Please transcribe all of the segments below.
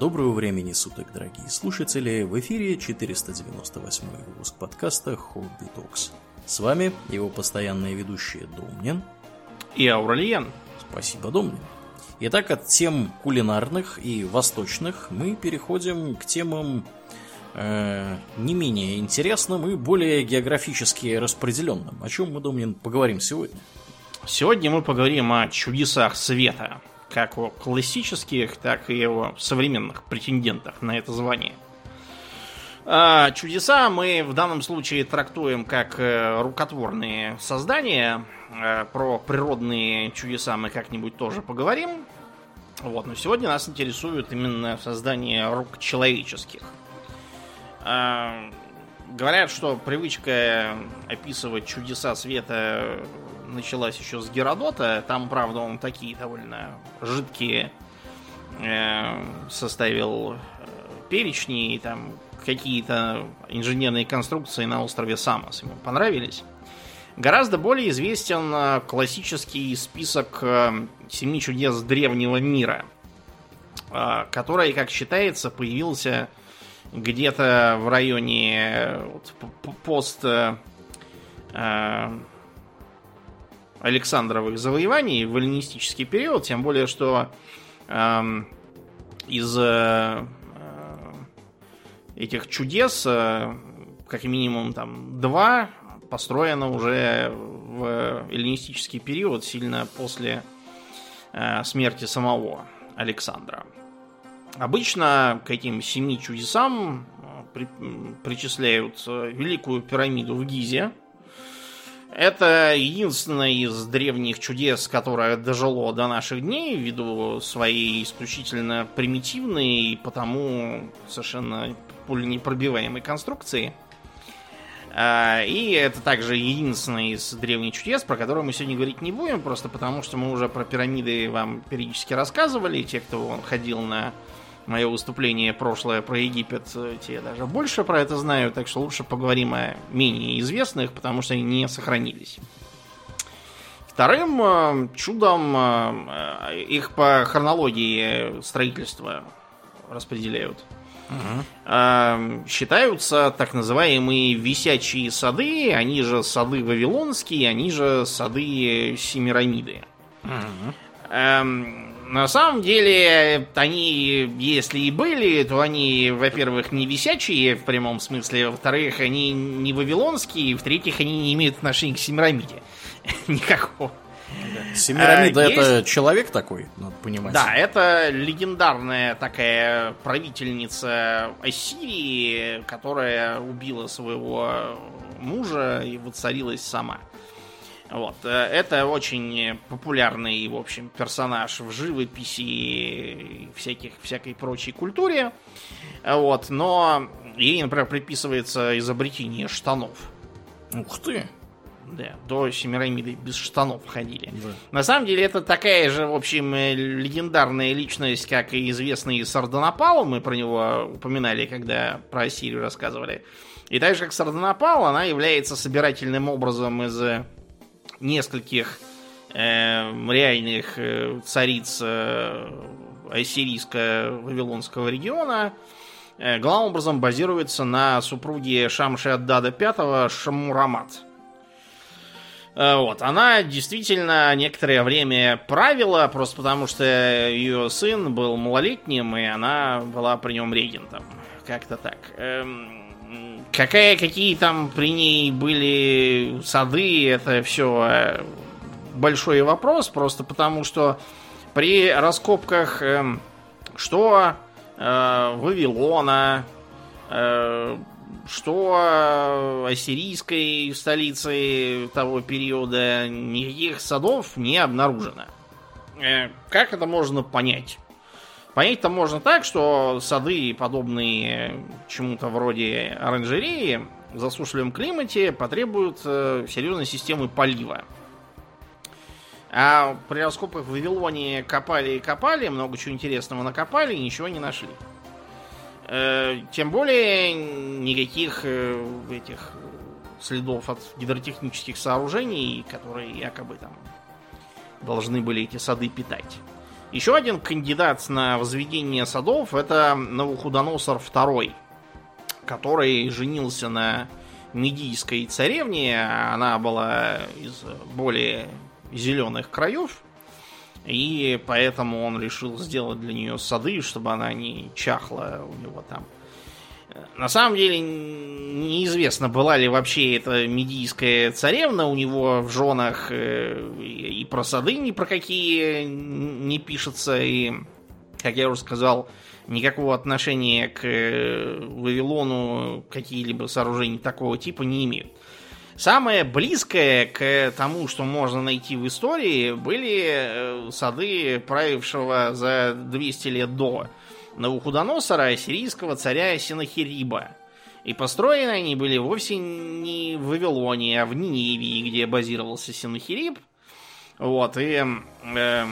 Доброго времени суток, дорогие слушатели! В эфире 498 выпуск подкаста Хобби Токс. С вами его постоянные ведущие Домнин и Аурельян. Спасибо, Домнин. Итак, от тем кулинарных и восточных мы переходим к темам э, не менее интересным и более географически распределенным. О чем мы, Домнин, поговорим сегодня? Сегодня мы поговорим о чудесах света – как о классических, так и о современных претендентах на это звание. А, чудеса мы в данном случае трактуем как э, рукотворные создания. Э, про природные чудеса мы как-нибудь тоже поговорим. Вот, но сегодня нас интересует именно создание рук человеческих. А, говорят, что привычка описывать чудеса света началась еще с Геродота. Там, правда, он такие довольно жидкие э, составил э, перечни, и там какие-то инженерные конструкции на острове Самос ему понравились. Гораздо более известен э, классический список семи чудес древнего мира, который, как считается, появился где-то в районе пост Александровых завоеваний в эллинистический период, тем более, что э, из э, этих чудес, э, как минимум там два, построено уже в эллинистический период, сильно после э, смерти самого Александра. Обычно к этим семи чудесам э, при, причисляют э, Великую пирамиду в Гизе, это единственное из древних чудес, которое дожило до наших дней ввиду своей исключительно примитивной и потому совершенно пуленепробиваемой конструкции. А, и это также единственное из древних чудес, про которое мы сегодня говорить не будем, просто потому что мы уже про пирамиды вам периодически рассказывали. Те, кто ходил на мое выступление прошлое про Египет, э, те даже больше про это знаю, так что лучше поговорим о менее известных, потому что они не сохранились. Вторым э, чудом э, их по хронологии строительства распределяют. Угу. Считаются так называемые висячие сады, они же сады Вавилонские, они же сады Семирамиды. Угу. На самом деле, они, если и были, то они, во-первых, не висячие в прямом смысле, во-вторых, они не вавилонские, в-третьих, они не имеют отношения к Семирамиде. Никакого. Семирамида а, это есть... человек такой, надо понимать. Да, это легендарная такая правительница Ассирии, которая убила своего мужа и воцарилась сама. Вот. Э, это очень популярный, в общем, персонаж в живописи и всяких, всякой прочей культуре. Вот. Но ей, например, приписывается изобретение штанов. Ух ты! Да, до Семирамиды без штанов ходили. Да. На самом деле это такая же, в общем, легендарная личность, как и известный Сардонапал. Мы про него упоминали, когда про Ассирию рассказывали. И так же, как Сардонапал, она является собирательным образом из нескольких э, реальных э, цариц э, ассирийско-вавилонского региона, э, главным образом базируется на супруге Шамши Аддада V Шамурамат. Э, вот, она действительно некоторое время правила, просто потому что ее сын был малолетним, и она была при нем регентом. Как-то так. Эм, Какая, какие там при ней были сады, это все э, большой вопрос, просто потому что при раскопках э, что э, Вавилона, э, что ассирийской столицы того периода никаких садов не обнаружено. Э, как это можно понять? Понять-то можно так, что сады, подобные чему-то вроде оранжереи, в засушливом климате потребуют э, серьезной системы полива. А при раскопках в Вавилоне копали и копали, много чего интересного накопали и ничего не нашли. Э, тем более никаких э, этих следов от гидротехнических сооружений, которые якобы там должны были эти сады питать. Еще один кандидат на возведение садов это Навуходоносор II, который женился на медийской царевне. Она была из более зеленых краев. И поэтому он решил сделать для нее сады, чтобы она не чахла у него там. На самом деле неизвестно, была ли вообще эта медийская царевна у него в женах, э, и про сады ни про какие не пишется, и, как я уже сказал, никакого отношения к э, Вавилону какие-либо сооружения такого типа не имеют. Самое близкое к тому, что можно найти в истории, были э, сады правившего за 200 лет до Навуходоносора, сирийского царя Синахириба. И построены они были вовсе не в Вавилоне, а в Ниневии, где базировался Синахириб. Вот, и э,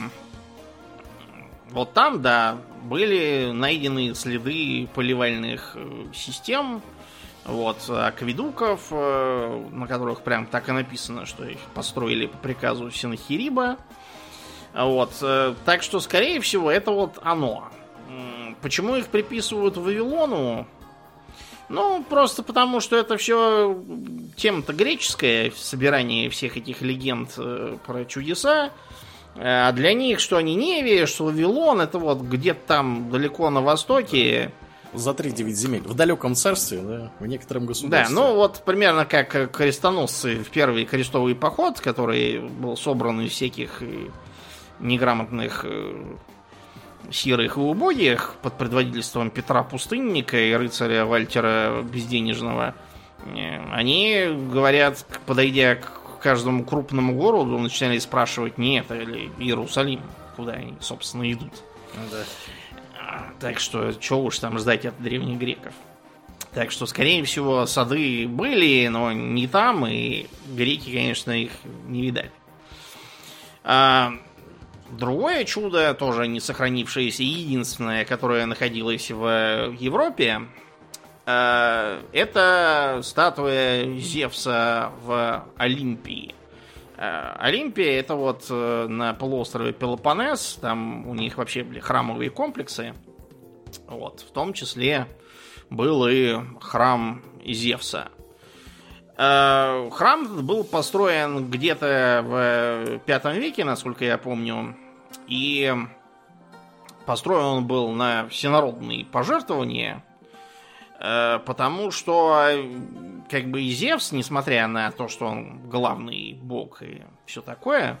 вот там, да, были найдены следы поливальных э, систем, вот, акведуков, э, на которых прям так и написано, что их построили по приказу Синахириба. Вот, э, так что, скорее всего, это вот оно. Почему их приписывают Вавилону? Ну, просто потому, что это все тема-то греческая, собирание всех этих легенд э, про чудеса. Э, а для них, что они Невия, что Вавилон, это вот где-то там далеко на востоке. За 3-9 земель. В далеком царстве, да, в некотором государстве. Да, ну вот примерно как крестоносцы в первый крестовый поход, который был собран из всяких э, неграмотных серых и убогих под предводительством Петра Пустынника и рыцаря Вальтера Безденежного, э, они говорят, подойдя к каждому крупному городу, начинали спрашивать, не это ли Иерусалим, куда они, собственно, идут. Ну да. А, так что, что уж там ждать от древних греков. Так что, скорее всего, сады были, но не там, и греки, конечно, их не видали. Другое чудо, тоже не сохранившееся, единственное, которое находилось в Европе, э, это статуя Зевса в Олимпии. Э, Олимпия это вот э, на полуострове Пелопонес, там у них вообще были храмовые комплексы. Вот, в том числе был и храм Зевса. Храм был построен где-то в пятом веке, насколько я помню. И построен он был на всенародные пожертвования, э, потому что как бы и Зевс, несмотря на то, что он главный бог и все такое,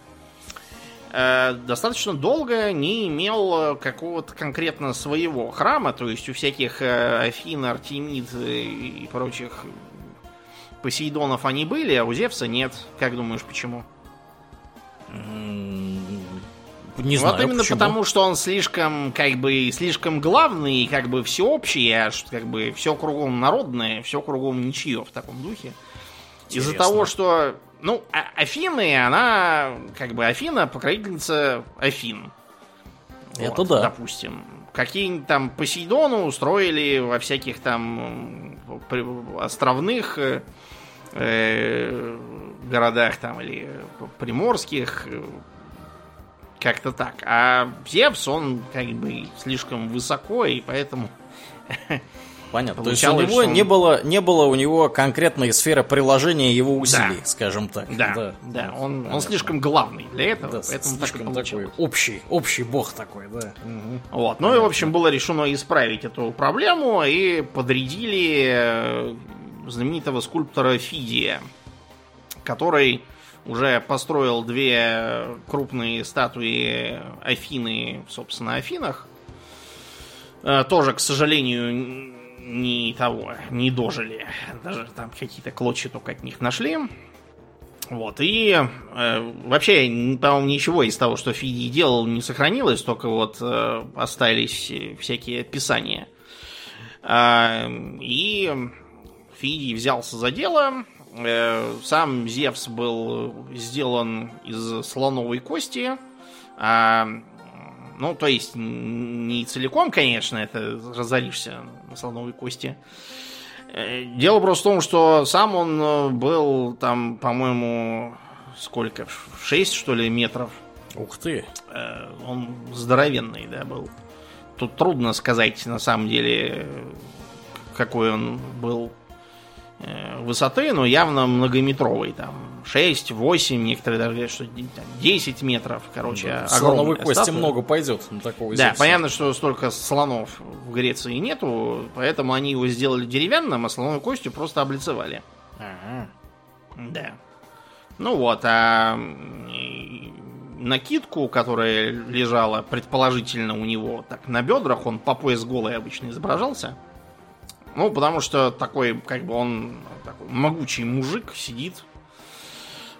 э, достаточно долго не имел какого-то конкретно своего храма, то есть у всяких э, Афин, Артемид и прочих Посейдонов они были, а у Зевса нет. Как думаешь, почему? Не знаю, вот именно почему. потому, что он слишком, как бы, слишком главный, как бы всеобщий, а как бы все кругом народное, все кругом ничье в таком духе. Из-за того, что, ну, а Афины, она, как бы, Афина покровительница Афин. Это вот, да. Допустим. Какие-нибудь там Посейдону устроили во всяких там островных э, городах там или приморских как-то так. А Зевс, он как бы слишком высоко, и поэтому... Понятно. То есть у него он... не, было, не было у него конкретной сферы приложения его усилий, да. скажем так. Да, да, да. Он, он слишком главный для этого, да, поэтому так такой общий, общий бог такой, да. Угу. Вот. Ну и, в общем, было решено исправить эту проблему и подрядили э, знаменитого скульптора Фидия, который уже построил две крупные статуи Афины, собственно, Афинах. Э, тоже, к сожалению, не того, не дожили. Даже там какие-то клочья только от них нашли. Вот, и э, вообще, по-моему, ничего из того, что Фидий делал, не сохранилось, только вот э, остались всякие описания. Э, и Фидий взялся за дело, сам Зевс был сделан из слоновой кости. А, ну, то есть, не целиком, конечно, это разоришься на слоновой кости. Э, дело просто в том, что сам он был там, по-моему, сколько? 6, что ли, метров Ух ты. Э, он здоровенный, да, был. Тут трудно сказать, на самом деле, какой он был э, высоты, но явно многометровый. Там 6, 8, некоторые даже говорят, что 10 метров. Короче, да, Слоновой кости статуя. много пойдет на такого Да, понятно, что столько слонов в Греции нету, поэтому они его сделали деревянным, а слоновой костью просто облицевали. Ага. Да. Ну вот, а накидку, которая лежала предположительно у него так на бедрах, он по пояс голый обычно изображался. Ну, потому что такой, как бы он такой могучий мужик сидит.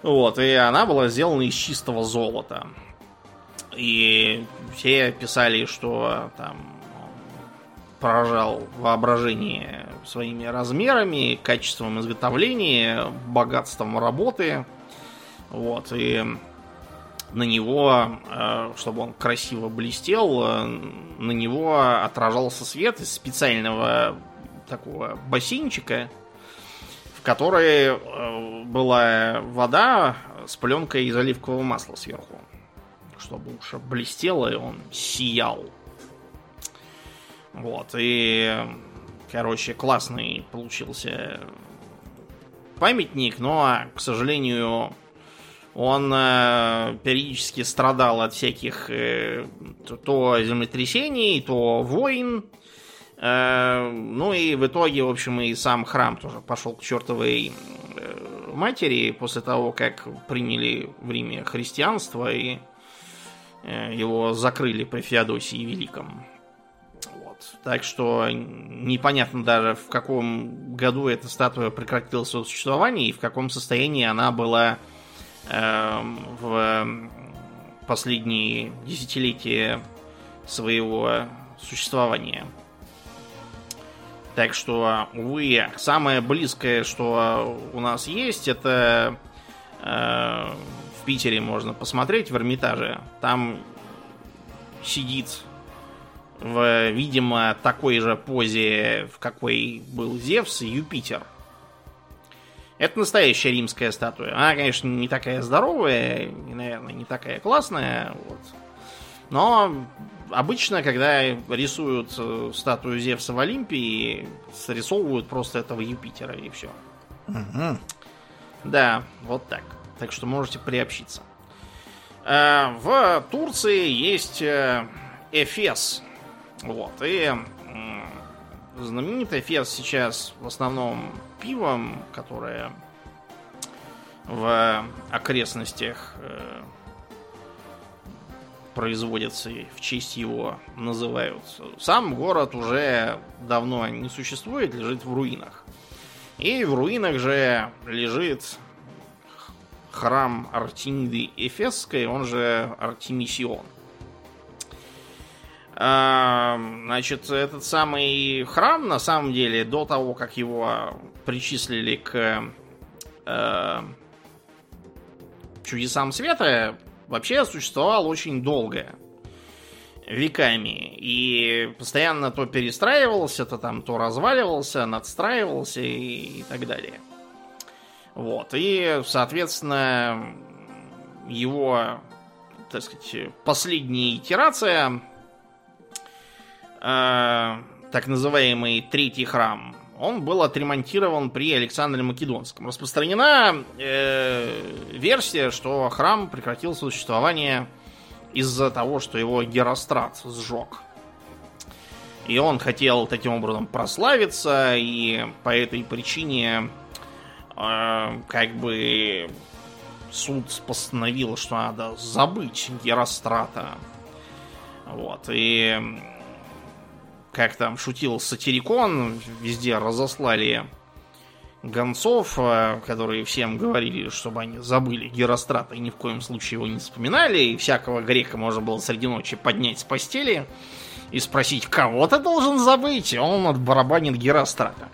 Вот, и она была сделана из чистого золота. И все писали, что там поражал воображение своими размерами, качеством изготовления, богатством работы. Вот, и на него, э, чтобы он красиво блестел, э, на него отражался свет из специального такого бассейнчика, в которой э, была вода с пленкой из оливкового масла сверху. Чтобы уж блестело, и он сиял. Вот, и, короче, классный получился памятник, но, к сожалению, он э, периодически страдал от всяких э, то- землетрясений, то войн. Э, ну и в итоге, в общем, и сам храм тоже пошел к чертовой э, матери после того, как приняли в Риме христианство и э, его закрыли при Феодосии Великом. Вот. Так что непонятно даже в каком году эта статуя прекратила свое существование и в каком состоянии она была эм, в последние десятилетия своего существования. Так что, увы, самое близкое, что у нас есть, это э, в Питере можно посмотреть в Эрмитаже. Там сидит в, видимо, такой же позе, в какой был Зевс Юпитер. Это настоящая римская статуя. Она, конечно, не такая здоровая, наверное, не такая классная. Вот. Но обычно, когда рисуют э, статую Зевса в Олимпии, срисовывают просто этого Юпитера и все. Мгм. Да, вот так. Так что можете приобщиться. Э, В Турции есть э, Эфес. Вот. И м, знаменит Эфес сейчас в основном пивом, которое в окрестностях производится и в честь его называют. Сам город уже давно не существует, лежит в руинах. И в руинах же лежит храм Артемиды Эфесской, он же Артемисион. А, Значит, этот самый храм, на самом деле, до того, как его причислили к э, чудесам света, вообще существовал очень долго. Веками. И постоянно то перестраивался, то там то разваливался, надстраивался и, и так далее. Вот. И, соответственно, его, так сказать, последняя итерация, э, так называемый третий храм, он был отремонтирован при Александре Македонском. Распространена э, версия, что храм прекратил существование из-за того, что его Герострат сжег. И он хотел таким образом прославиться, и по этой причине э, как бы суд постановил, что надо забыть Герострата. Вот, и как там шутил Сатирикон, везде разослали гонцов, э, которые всем говорили, чтобы они забыли Герострата и ни в коем случае его не вспоминали, и всякого грека можно было среди ночи поднять с постели и спросить, кого ты должен забыть, и он отбарабанит Герострата.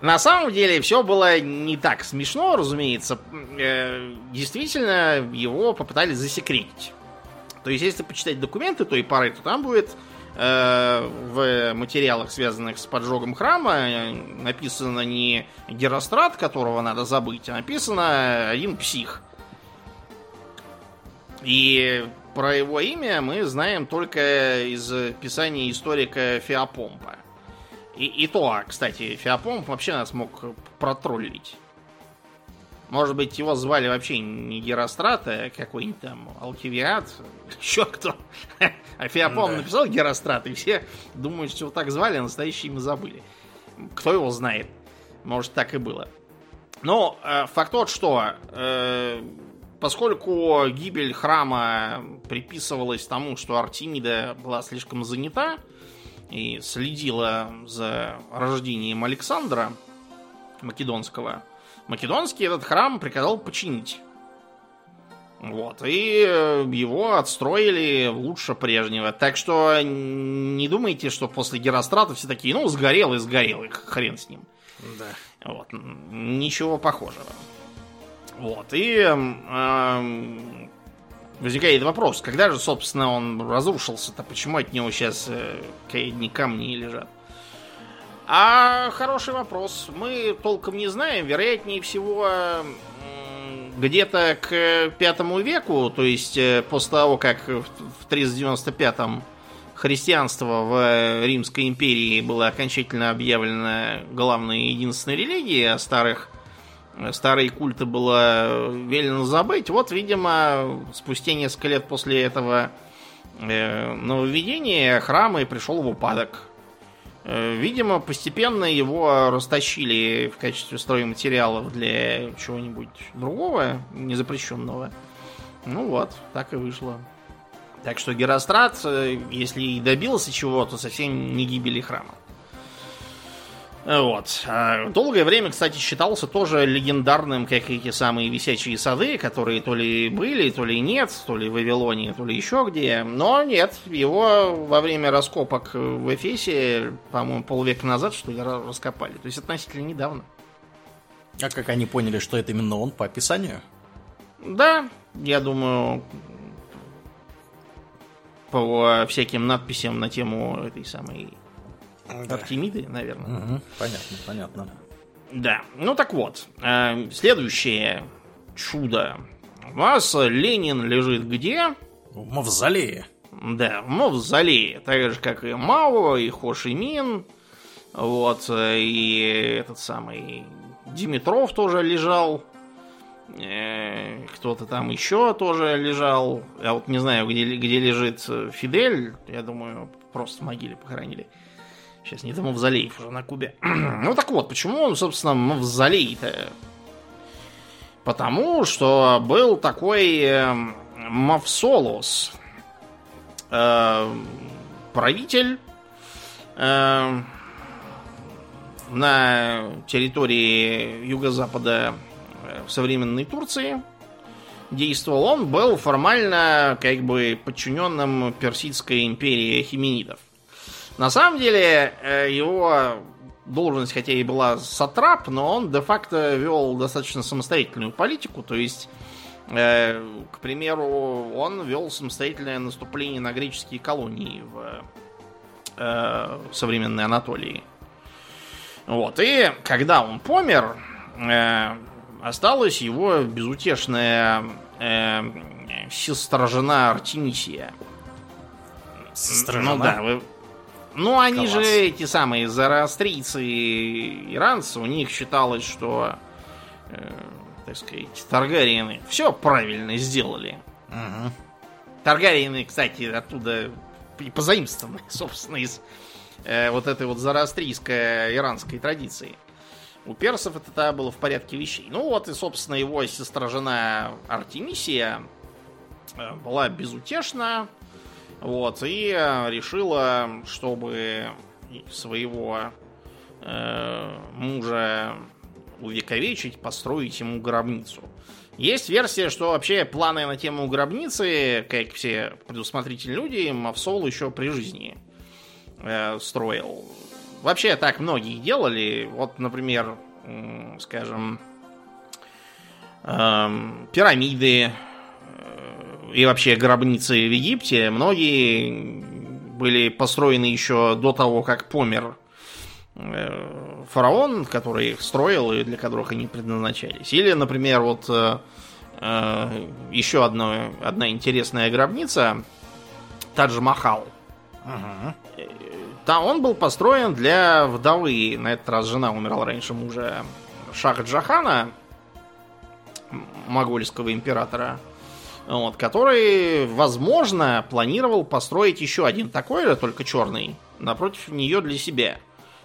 На самом деле все было не так смешно, разумеется. Э, Действительно, его попытались засекретить. То есть, если почитать документы той поры, то там будет в материалах, связанных с поджогом храма, э, написано не Герострат, которого надо забыть, а написано один псих. И про его имя мы знаем только из писания историка Феопомпа. И, и то, кстати, Феопомп вообще нас мог протроллить. Может быть, его звали вообще не Герострат, а какой-нибудь там Алкивиад, еще кто. А Феопомп да. написал Герострат, и все думают, что его так звали, а настоящее имя забыли. Кто его знает? Может, так и было. Но э, факт тот, что э, поскольку гибель храма приписывалась тому, что Артемида была слишком занята и следила за рождением Александра Македонского, Македонский этот храм приказал починить. Вот, и его отстроили лучше прежнего. Так что не думайте, что после Герострата все такие, ну, сгорел и сгорел, и хрен с ним. Да. Вот, ничего похожего. Вот, и э, возникает вопрос, когда же, собственно, он разрушился-то, почему от него сейчас э, ни камни лежат? А хороший вопрос. Мы толком не знаем. Вероятнее всего, где-то к пятому веку, то есть э, после того, как в 395-м христианство в Римской империи было окончательно объявлено главной и единственной религией, а старых старые культы было велено забыть. Вот, видимо, спустя несколько лет после этого э, нововведения храм и пришел в упадок. Э, видимо, постепенно его растащили в качестве стройматериалов для чего-нибудь другого, незапрещенного. Ну вот, так и вышло. Так что Герострат, э, если и добился чего-то, совсем не гибели храма. Вот. А долгое время, кстати, считался тоже легендарным, как эти самые висячие сады, которые то ли были, то ли нет, то ли в Вавилоне, то ли еще где. Но нет, его во время раскопок в Эфесе, по-моему, полвека назад, что ли, раскопали. То есть относительно недавно. А как они поняли, что это именно он по описанию? Да, я думаю, по всяким надписям на тему этой самой да. Артемиды, наверное. Угу, понятно, понятно. Да, ну так вот. Э, следующее чудо. У вас Ленин лежит где? В мавзолее. Да, в мавзолее. Так же, как и Мао, и Хошимин. Вот, э, и этот самый Димитров тоже лежал. Э, кто-то там еще тоже лежал. Я вот не знаю, где, где лежит Фидель. Я думаю, просто в могиле похоронили. Сейчас не до мавзолеев уже на Кубе. ну так вот, почему он, собственно, мавзолей-то? Потому что был такой э, Мавсолос, э, правитель э, на территории юго-запада э, современной Турции действовал. Он был формально как бы подчиненным Персидской империи хименидов. На самом деле, э, его должность, хотя и была сатрап, но он де-факто вел достаточно самостоятельную политику, то есть, э, к примеру, он вел самостоятельное наступление на греческие колонии в э, современной Анатолии. Вот, и когда он помер, э, осталась его безутешная э, сестра жена Артемисия. Сестра Ну да, вы, ну, они Класс. же эти самые зороастрийцы иранцы, у них считалось, что, э, так сказать, Таргариены все правильно сделали. Угу. Таргариены, кстати, оттуда и позаимствованы, собственно, из э, вот этой вот зороастрийской иранской традиции. У персов это было в порядке вещей. Ну вот и, собственно, его сестра-жена Артемисия э, была безутешна, вот, и э, решила, чтобы своего э, мужа увековечить, построить ему гробницу. Есть версия, что вообще планы на тему гробницы, как все предусмотрительные люди, Мавсол еще при жизни э, строил. Вообще так многие делали. Вот, например, э, скажем, э, пирамиды и вообще гробницы в Египте, многие были построены еще до того, как помер э, фараон, который их строил и для которых они предназначались. Или, например, вот э, э, еще одно, одна интересная гробница Тадж-Махал. Там он был построен для вдовы, на этот раз жена умерла раньше мужа, Шаха Джахана, могольского императора, вот, который, возможно, планировал построить еще один такой же, только черный, напротив нее для себя.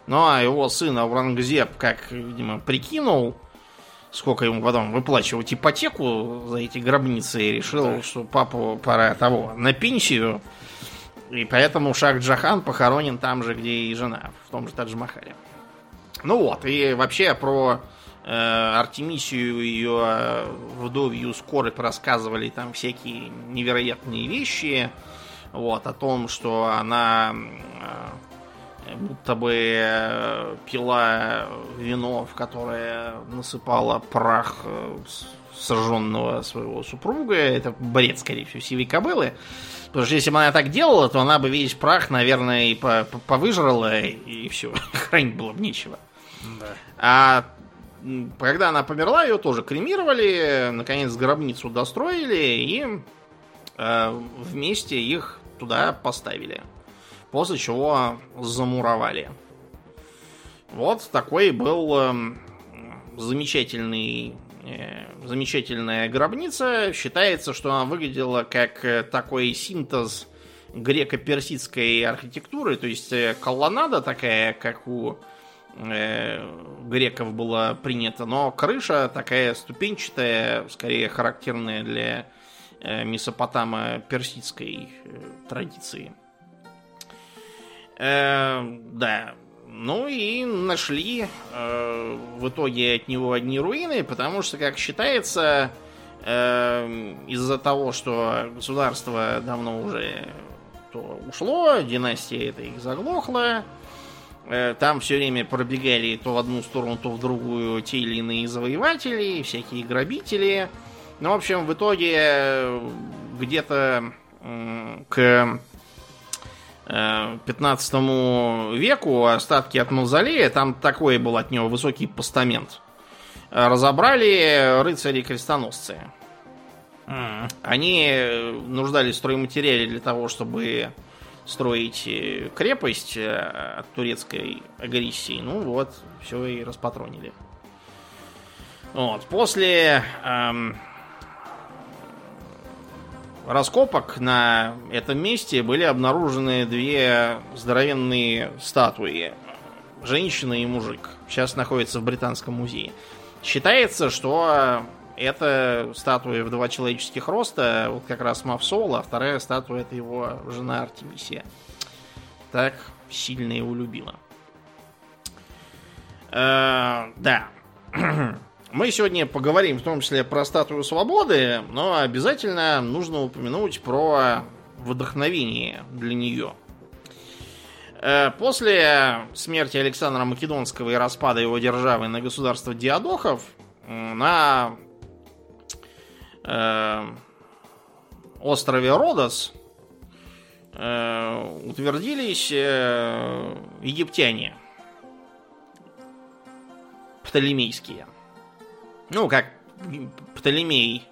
Ну а его сын Аурангзеб, как, видимо, прикинул, сколько ему потом выплачивать ипотеку за эти гробницы, и решил, да. что папу пора того на пенсию. И поэтому Шах Джахан похоронен там же, где и жена, в том же Тадж-Махале. Ну вот, и вообще про Артемисию и ее э, вдовью скорбь рассказывали там всякие невероятные вещи. Вот, о том, что она э, будто бы э, пила вино, в которое насыпала прах э, сожженного своего супруга. Это бред, скорее всего, сивой кобылы. Потому что если бы она так делала, то она бы весь прах, наверное, и повыжрала, и все. Хранить было бы нечего. Да. А когда она померла, ее тоже кремировали, наконец гробницу достроили и э, вместе их туда поставили. После чего замуровали. Вот такой был э, замечательный э, замечательная гробница. Считается, что она выглядела как э, такой синтез греко-персидской архитектуры, то есть э, колоннада такая, как у греков было принято, но крыша такая ступенчатая, скорее характерная для э, Месопотама персидской э, традиции. Э, да, ну и нашли э, в итоге от него одни руины, потому что, как считается, э, из-за того, что государство давно уже то ушло, династия это их заглохла, э, там все время пробегали то в одну сторону, то в другую те или иные завоеватели, всякие грабители. Ну, в общем, в итоге э, где-то э, к 15 веку остатки от мавзолея, там такой был от него высокий постамент. Разобрали рыцари-крестоносцы. Они нуждались в стройматериале для того, чтобы строить э, крепость э, от турецкой агрессии. Ну вот, все и распатронили. Вот. После эм, раскопок на этом месте были обнаружены две здоровенные статуи. Женщина и мужик. Сейчас находятся в Британском музее. Считается, что это статуя в два человеческих роста, вот как раз Мавсола, а вторая статуя это его жена Артемисия. Так сильно его любила. Э, да. Мы сегодня поговорим в том числе про статую свободы, но обязательно нужно упомянуть про вдохновение для нее. Э, после смерти Александра Македонского и распада его державы на государство Диадохов на э, острове Родос э, утвердились э, египтяне птолемейские. Ну, как Птолемей,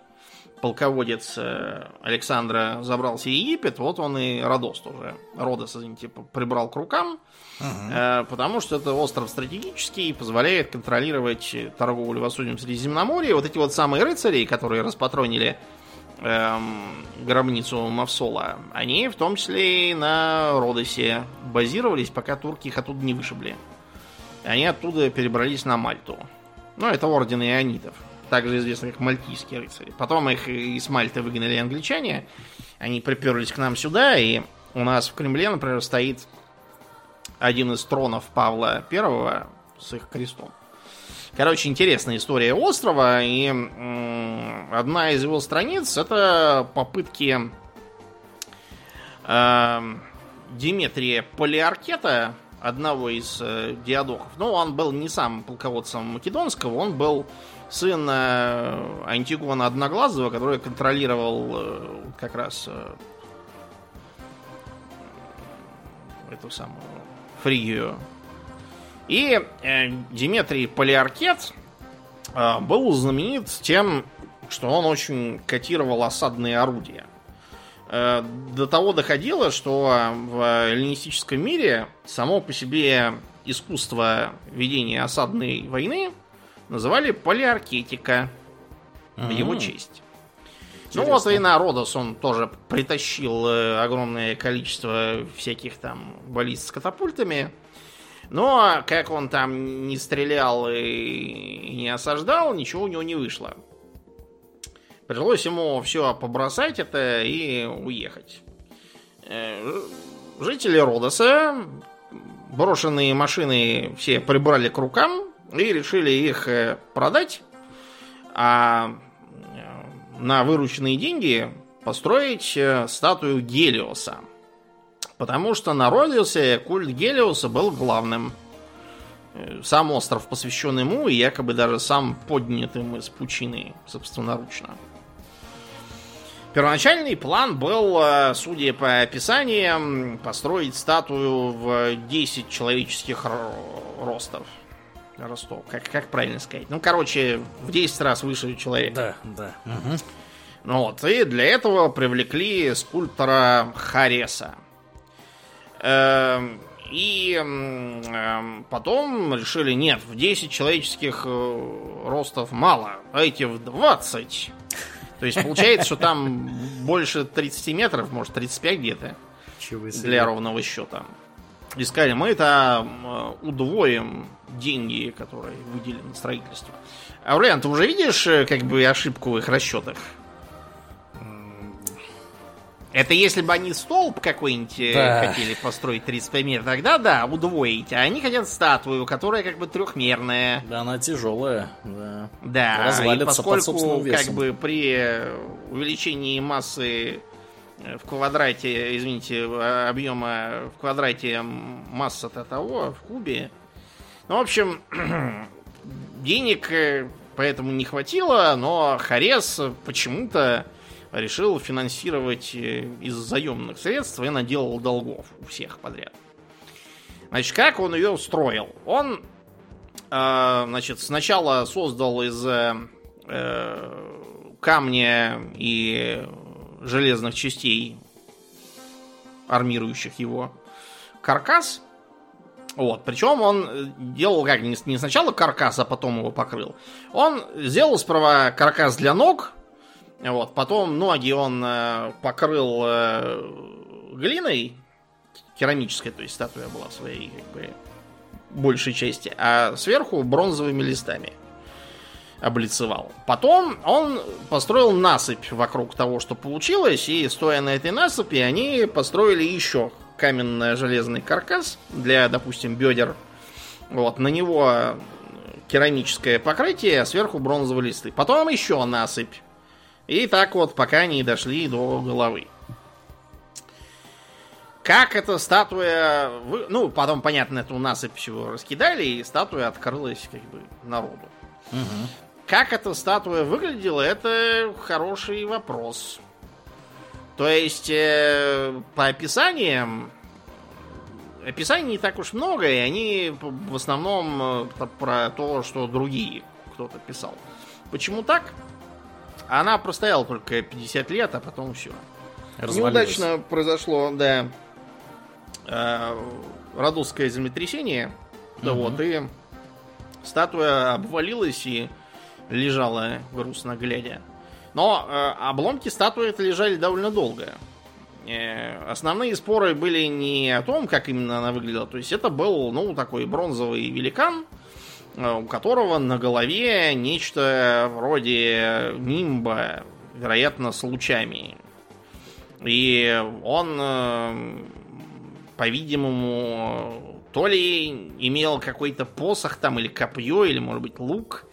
полководец э, Александра, забрался в Египет, вот он и Родос тоже. Родос, извините, прибрал к рукам, uh-huh. потому что это остров стратегический, позволяет контролировать торговлю в Восточном Средиземноморье. Вот эти вот самые рыцари, которые распатронили эм, гробницу Мавсола, они в том числе и на Родосе базировались, пока турки их оттуда не вышибли. Они оттуда перебрались на Мальту. Ну, это орден ионитов. Также известны как мальтийские рыцари. Потом их из Мальты выгнали англичане. Они приперлись к нам сюда, и у нас в Кремле, например, стоит один из тронов Павла I с их крестом. Короче, интересная история острова, и одна из его страниц это попытки э, Диметрия Полиаркета одного из э, диадохов. Но он был не сам полководцем Македонского, он был сын э, Антигона Одноглазого, который контролировал э, как раз э, эту самую Фригию. И э, Диметрий Полиаркет э, был знаменит тем что он очень котировал осадные орудия. Э, до того доходило, что в эллинистическом мире само по себе искусство ведения осадной войны называли полиаркетика в его честь. Ну вот и на Родос он тоже притащил э, огромное количество всяких там баллист с катапультами. Но как он там не стрелял и не осаждал, ничего у него не вышло. Пришлось ему все побросать это и уехать. Э, жители Родоса брошенные машины все прибрали к рукам и решили их э, продать, а э, на вырученные деньги построить статую Гелиоса. Потому что на Родиусе культ Гелиоса был главным. Сам остров посвящен ему, и якобы даже сам поднятым из пучины собственноручно. Первоначальный план был, э, судя по описаниям, построить статую в 10 человеческих ростов. Ростов, как, как правильно сказать? Ну, короче, в 10 раз выше человека. Да, да. Угу. Ну вот, и для этого привлекли скульптора Хареса. Эм, и эм, потом решили, нет, в 10 человеческих э, ростов мало, дайте в 20. То есть получается, что там больше 30 метров, может 35 где-то. Для ровного счета. И сказали, мы это удвоим деньги, которые выделены на строительство. Аурлиан, ты уже видишь э, как бы ошибку в их расчетах? Это если бы они столб какой-нибудь э, да. хотели построить 35 метров, тогда да, удвоить. А они хотят статую, которая как бы трехмерная. Да, она тяжелая, да. Да, Развалится и поскольку как бы при увеличении массы э, в квадрате, извините, объема в квадрате масса-то того в кубе. Ну, в общем, денег э, поэтому не хватило, но Харес почему-то решил финансировать э, из заемных средств и наделал долгов у всех подряд. Значит, как он ее устроил? Он, э, значит, сначала создал из э, камня и железных частей, армирующих его, каркас. Вот, причем он делал как не сначала каркас, а потом его покрыл. Он сделал справа каркас для ног, вот, потом ноги он э, покрыл э, глиной, керамической, то есть статуя была в своей как бы, большей части, а сверху бронзовыми листами облицевал. Потом он построил насыпь вокруг того, что получилось, и стоя на этой насыпи, они построили еще каменно-железный каркас для, допустим, бедер. Вот, на него керамическое покрытие, а сверху бронзовые листы. Потом еще насыпь и так вот, пока не дошли до головы. Как эта статуя... Ну, потом, понятно, эту насыпь всего раскидали, и статуя открылась как бы народу. Угу. Как эта статуя выглядела, это хороший вопрос. То есть, э, по описаниям, описаний не так уж много, и они в основном э, про то, что другие кто-то писал. Почему так? Она простояла только 50 лет, а потом все. Неудачно произошло, да, э, радостское землетрясение. Да угу. вот, и статуя обвалилась и лежала грустно глядя. Но э, обломки статуи это лежали довольно долго. Э, основные споры были не о том, как именно она выглядела. То есть это был, ну, такой бронзовый великан, у которого на голове нечто вроде нимба, вероятно, с лучами. И он, э, по-видимому, то ли имел какой-то посох там, или копье, или, может быть, лук,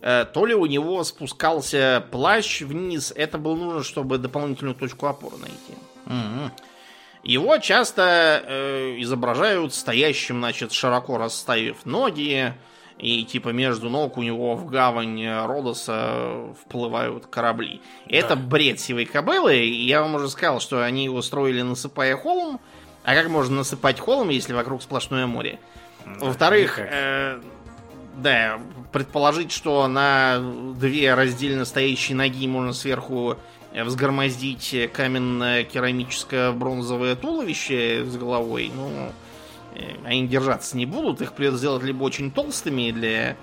э, то ли у него спускался плащ вниз. Это было нужно, чтобы дополнительную точку опоры найти. Угу. Его часто э, изображают стоящим, значит, широко расставив ноги, и типа между ног у него в гавань Родоса вплывают корабли. Да. Это бред сивой кобылы, и я вам уже сказал, что они его строили насыпая холм, а как можно насыпать холм, если вокруг сплошное море? Да, Во-вторых, э, Да, предположить, что на две раздельно стоящие ноги можно сверху взгромоздить каменное керамическое бронзовое туловище с головой, ну, э, они держаться не будут, их придется сделать либо очень толстыми для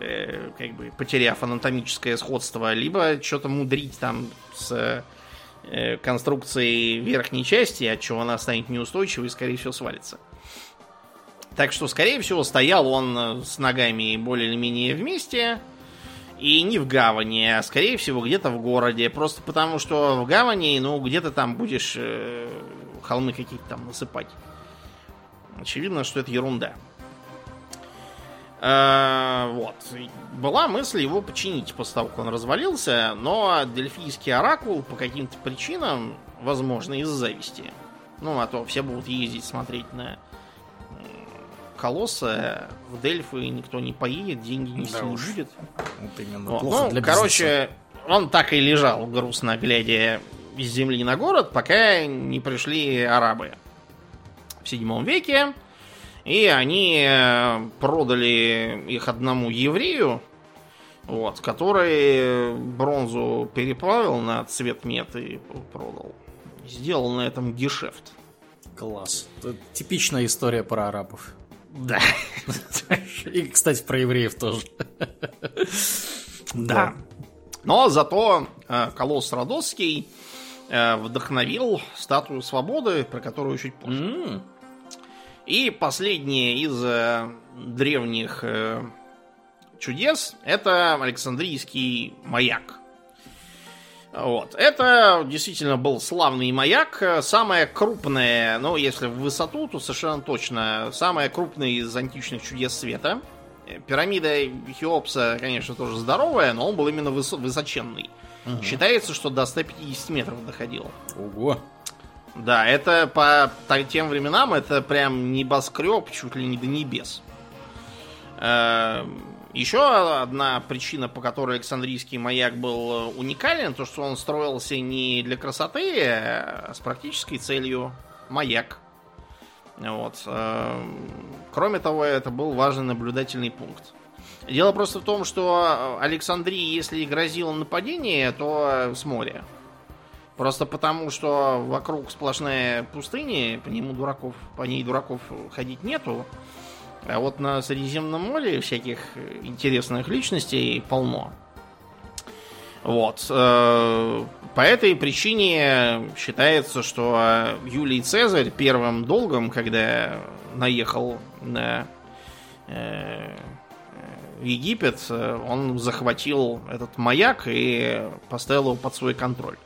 э, как бы потеряв анатомическое сходство, либо что-то мудрить там с э, конструкцией верхней части, от чего она станет неустойчивой и, скорее всего, свалится. Так что, скорее всего, стоял он с ногами более или менее вместе, и не в гавани, а скорее всего где-то в городе. Просто потому, что в гавани, ну, где-то там будешь э, холмы какие-то там насыпать. Очевидно, что это ерунда. Э, вот. Была мысль его починить после того, как он развалился, но дельфийский оракул по каким-то причинам, возможно, из-за зависти. Ну, а то все будут ездить смотреть на колосса в Дельфы никто не поедет, деньги не да не будет. Вот именно. Вот. Плохо ну, для короче, он так и лежал, грустно глядя из земли на город, пока не пришли арабы в седьмом веке. И они э, продали их одному еврею, вот, который бронзу переплавил на цвет мед и продал. Сделал на этом гешефт. Класс. Это типичная история про арабов. Да. И, кстати, про евреев тоже. Да. Но зато э, Колосс Родосский э, вдохновил статую свободы, про которую чуть позже. И последнее из э, древних чудес это Александрийский маяк. Вот. Это действительно был славный маяк. Самое крупное, ну, если в высоту, то совершенно точно, самое крупное из античных чудес света. Пирамида Хеопса, конечно, тоже здоровая, но он был именно высо- высоченный. Угу. Считается, что до 150 метров доходил. Ого! Да, это по тем временам это прям небоскреб чуть ли не до небес. Эм, еще одна причина, по которой Александрийский маяк был э, уникален, то что он строился не для красоты, а с практической целью маяк. Вот. Э, кроме того, это был важный наблюдательный пункт. Дело просто в том, что Александрии, если и грозило нападение, то с моря. Просто потому, что вокруг сплошная пустыня, по нему дураков, по ней дураков ходить нету. А вот на Средиземном море всяких интересных личностей полно. Вот. Э, по этой причине считается, что Юлий Цезарь первым долгом, когда наехал на э, Египет, он захватил этот маяк и поставил его под свой контроль.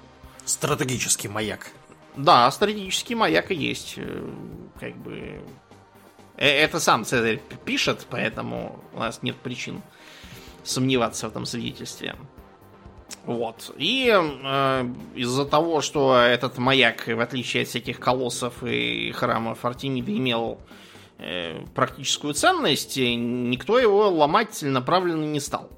Стратегический маяк. Да, стратегический маяк и есть. Э, как бы Э, это сам Цезарь пишет, поэтому у нас нет причин сомневаться в этом свидетельстве. Вот. И э, из-за того, что этот маяк, в отличие от всяких колоссов и храмов Артемида, имел э, практическую ценность, никто его ломать целенаправленно не стал.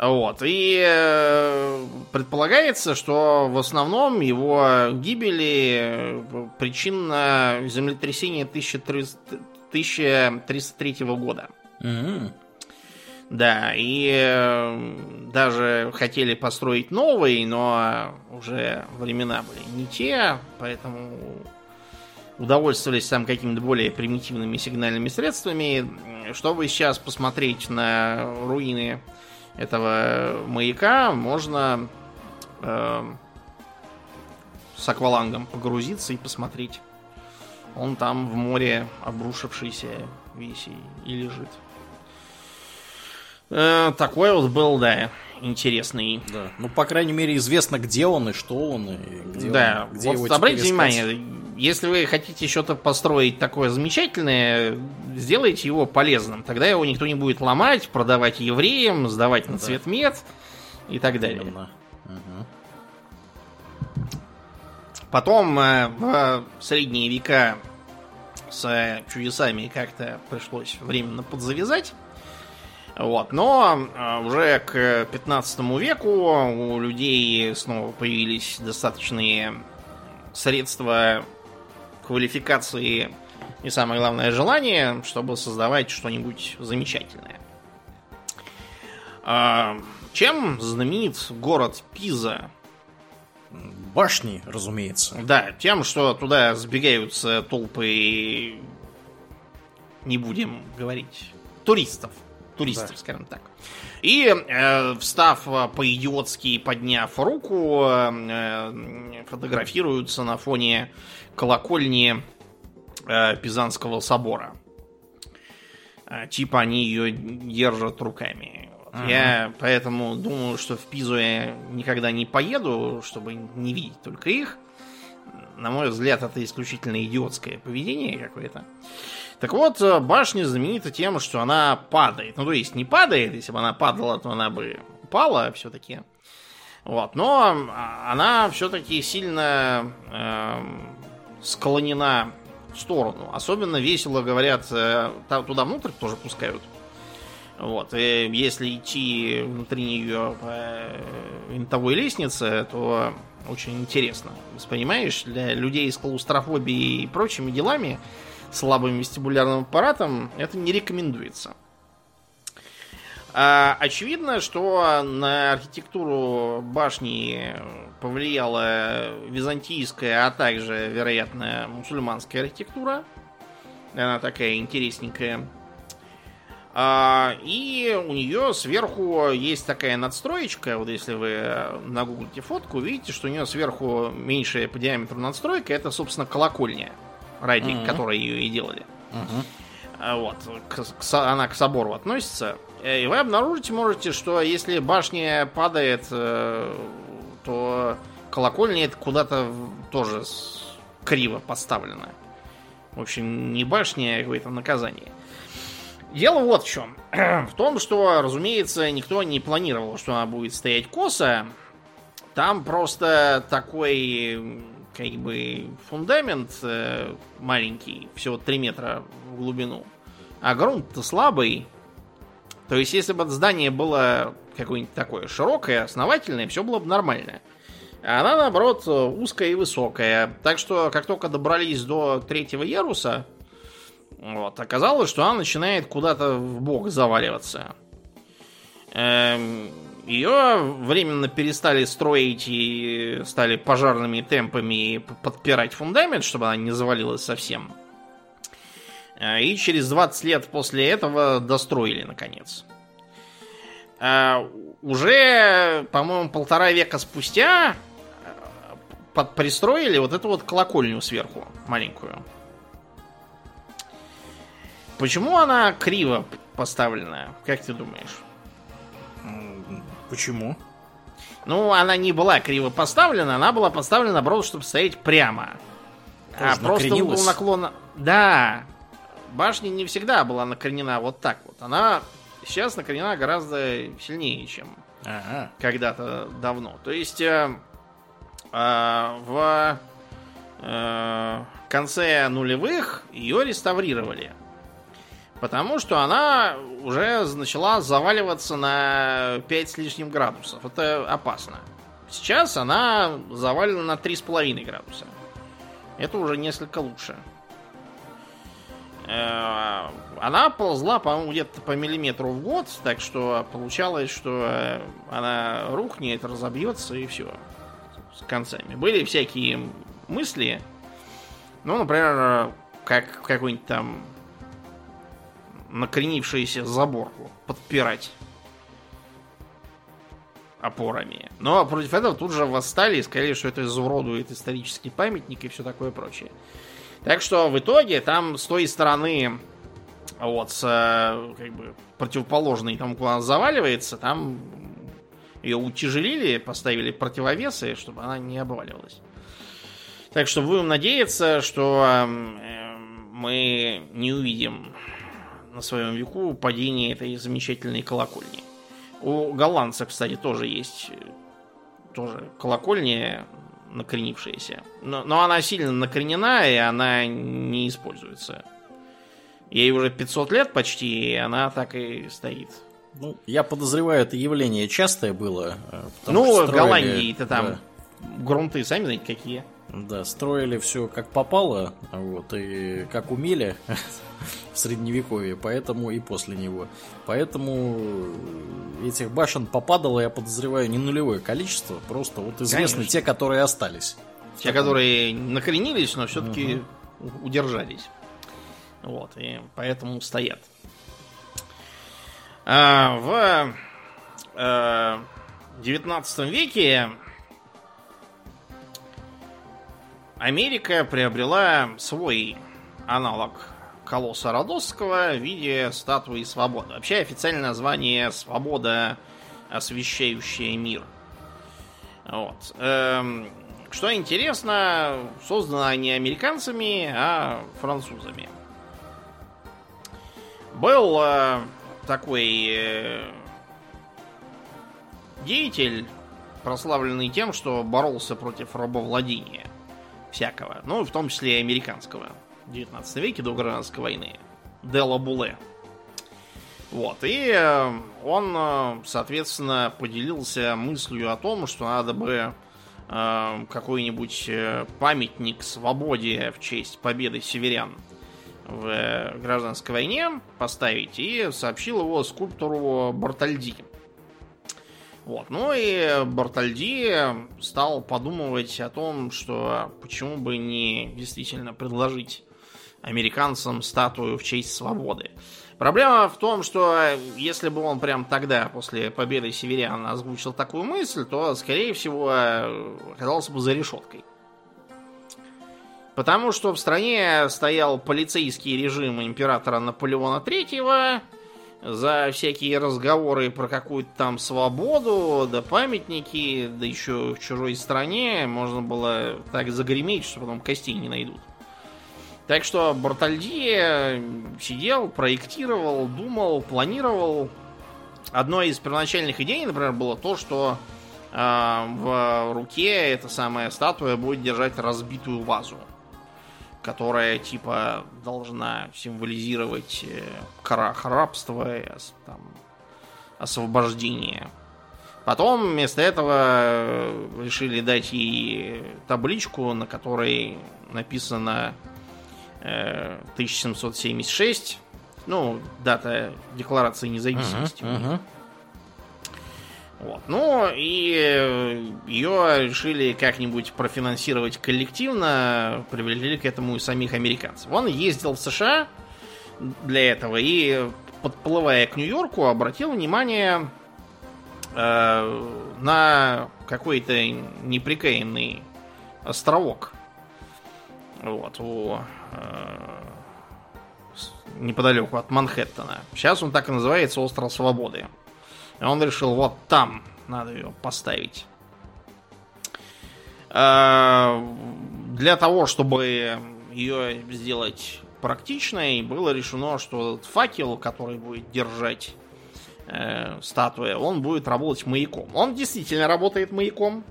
Вот. И э, предполагается, что в основном его гибели э, причина землетрясения 1303 года. Mm-hmm. Да, и э, даже хотели построить новый, но уже времена были не те, поэтому удовольствовались там какими-то более примитивными сигнальными средствами. Чтобы сейчас посмотреть на руины этого маяка можно э, с аквалангом погрузиться и посмотреть. Он там в море обрушившийся весь и, и лежит. Э, такой вот был, да, интересный. Да. Ну, по крайней мере, известно, где он и что он, и где да. он, где вот его обратите внимание, если вы хотите что-то построить такое замечательное, сделайте его полезным. Тогда его никто не будет ломать, продавать евреям, сдавать на да. цвет мед и так далее. Угу. Потом э, в средние века с чудесами как-то пришлось временно подзавязать. Вот. Но э, уже к 15 веку у людей снова появились достаточные средства квалификации и самое главное желание, чтобы создавать что-нибудь замечательное. А, чем знаменит город Пиза? Башни, разумеется. Да, тем, что туда сбегаются толпы, не будем говорить, туристов. Туристов, да. скажем так. И, э, встав по-идиотски, подняв руку, э, фотографируются на фоне колокольни э, Пизанского собора. Э, типа они ее держат руками. Ага. Я поэтому думаю, что в Пизу я никогда не поеду, чтобы не видеть только их. На мой взгляд, это исключительно идиотское поведение какое-то. Так вот, э, башня знаменита тем, что она падает. Ну, то есть не падает, если бы она падала, то она бы упала все-таки. Вот, но а, она все-таки сильно э, склонена в сторону. Особенно весело говорят, э, туда внутрь тоже пускают. Вот. И если идти внутри нее по э, винтовой лестнице, то очень интересно. Понимаешь, для людей с клаустрофобией и прочими делами, слабым вестибулярным аппаратом, это не рекомендуется. А, очевидно, что на архитектуру башни повлияла византийская, а также, вероятно, мусульманская архитектура. Она такая интересненькая. А, и у нее сверху есть такая надстроечка. Вот если вы нагуглите фотку, увидите, что у нее сверху меньшая по диаметру надстройка. Это, собственно, колокольня, ради mm-hmm. которой ее и делали. Mm-hmm. Вот. К, к, она к собору относится. И вы обнаружите можете, что если башня падает, э, то колокольня это куда-то тоже криво поставлена. В общем, не башня, а какое-то наказание. Дело вот в чем. в том, что, разумеется, никто не планировал, что она будет стоять косо. Там просто такой, как бы, фундамент э, маленький, всего 3 метра в глубину. А грунт-то слабый. То есть, если бы здание было какое-нибудь такое широкое, основательное, все было бы нормально. А она, наоборот, узкая и высокая. Так что, как только добрались до третьего яруса, вот. Оказалось, что она начинает куда-то в бок заваливаться. Эм, ее временно перестали строить и стали пожарными темпами подпирать фундамент, чтобы она не завалилась совсем. Э, и через 20 лет после этого достроили, наконец. Э, уже, по-моему, полтора века спустя э, под пристроили вот эту вот колокольню сверху, маленькую. Почему она криво поставлена, как ты думаешь? Почему? Ну, она не была криво поставлена, она была поставлена, наоборот, чтобы стоять прямо. Тоже а просто угол наклона... Да, башня не всегда была накренена вот так вот. Она сейчас накренена гораздо сильнее, чем ага. когда-то давно. То есть э, э, в э, конце нулевых ее реставрировали. Потому что она уже начала заваливаться на 5 с лишним градусов. Это опасно. Сейчас она завалена на 3,5 градуса. Это уже несколько лучше. Э, она ползла, по-моему, где-то по миллиметру в год, так что получалось, что она рухнет, разобьется и все. С концами. Были всякие мысли. Ну, например, как какой-нибудь там накренившийся заборку подпирать опорами. Но против этого тут же восстали и сказали, что это изуродует исторический памятник и все такое прочее. Так что в итоге там с той стороны, вот, с э, как бы противоположной тому, куда она заваливается, там ее утяжелили, поставили противовесы, чтобы она не обваливалась. Так что будем надеяться, что э, мы не увидим на своем веку падение этой замечательной колокольни. У голландцев, кстати, тоже есть э, тоже колокольня накренившаяся. Но, но она сильно накренена, и она не используется. Ей уже 500 лет почти, и она так и стоит. Ну, я подозреваю, это явление частое было. Э, ну, в Голландии-то там да. грунты, сами знаете, какие. Да, строили все как попало, вот, и как умели в средневековье, поэтому и после него. Поэтому этих башен попадало, я подозреваю, не нулевое количество, просто вот известны Конечно. те, которые остались. Те, которые накоренились, но все-таки угу. удержались. Вот, и поэтому стоят. А, в а, 19 веке Америка приобрела свой аналог колосса Родосского в виде статуи свободы. Вообще официальное название «Свобода, освещающая мир». Вот. Эм, что интересно, создана не американцами, а французами. Был э, такой э, деятель, прославленный тем, что боролся против рабовладения всякого. Ну, в том числе и американского. В 19 веке до гражданской войны. Дела Буле. Вот. И э, он, э, соответственно, поделился мыслью о том, что надо бы э, какой-нибудь памятник свободе в честь победы северян в гражданской войне поставить и сообщил его скульптору Бартальди. Вот. Ну и Бартальди стал подумывать о том, что почему бы не действительно предложить американцам статую в честь свободы. Проблема в том, что если бы он прям тогда, после победы северян, озвучил такую мысль, то, скорее всего, оказался бы за решеткой. Потому что в стране стоял полицейский режим императора Наполеона III, за всякие разговоры про какую-то там свободу, да памятники, да еще в чужой стране можно было так загреметь, что потом костей не найдут. Так что Бартальди сидел, проектировал, думал, планировал. Одной из первоначальных идей, например, было то, что э, в руке эта самая статуя будет держать разбитую вазу которая типа должна символизировать э, крах рабства и там, освобождение. Потом вместо этого э, решили дать ей табличку, на которой написано э, 1776, ну, дата декларации независимости. Uh-huh, uh-huh. Вот. Ну, и э, ее решили как-нибудь профинансировать коллективно, привлекли к этому и самих американцев. Он ездил в США для этого и, подплывая к Нью-Йорку, обратил внимание э, на какой-то неприкаянный островок. Вот, у, э, неподалеку от Манхэттена. Сейчас он так и называется Остров Свободы. И он решил, вот там надо ее поставить. А, для того, чтобы ее сделать практичной, было решено, что этот факел, который будет держать э, статуя, он будет работать маяком. Он действительно работает маяком.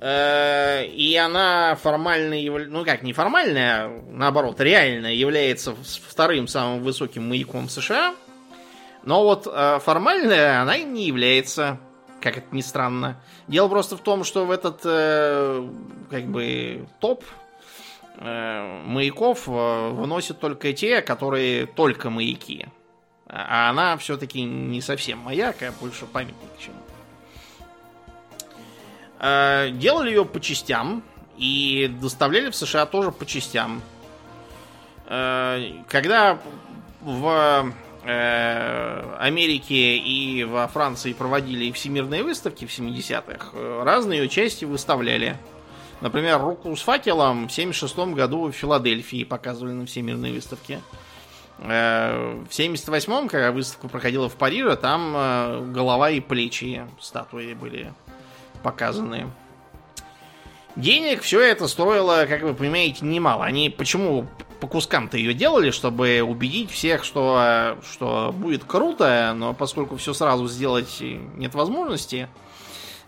Э, и она формально, является, ну как, не формальная, а наоборот, реально является вторым самым высоким маяком США – но вот э, формально она им не является, как это ни странно. Дело просто в том, что в этот э, как бы топ э, маяков э, выносят только те, которые только маяки. А она все-таки не совсем маяк, а больше памятник чем. Э, делали ее по частям и доставляли в США тоже по частям. Э, когда в Америке и во Франции проводили всемирные выставки в 70-х, э, разные ее части выставляли. Например, руку с факелом в 76 году в Филадельфии показывали на всемирной выставке. Э, в 78-м, когда выставка проходила в Париже, там голова и плечи статуи были показаны. Денег все это стоило, как вы понимаете, немало. Они почему по кускам-то ее делали, чтобы убедить всех, что, что будет круто, но поскольку все сразу сделать нет возможности,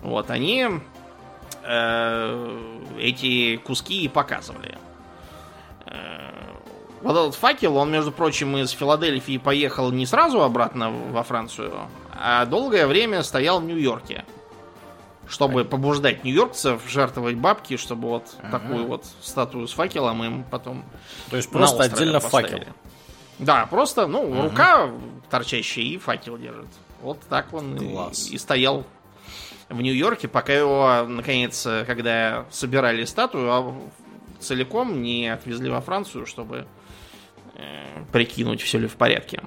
вот, они э, эти куски и показывали. Э, вот этот факел, он, между прочим, из Филадельфии поехал не сразу обратно во Францию, а долгое время стоял в Нью-Йорке. Чтобы побуждать нью-йоркцев жертвовать бабки, чтобы вот Ага. такую вот статую с факелом им потом То есть просто отдельно поставили. факел. Да, просто, ну, рука торчащая и факел держит. Вот так он и- Класс. и, стоял в Нью-Йорке, пока его, наконец, когда собирали статую, а целиком не отвезли во Францию, чтобы э, прикинуть, все ли в порядке.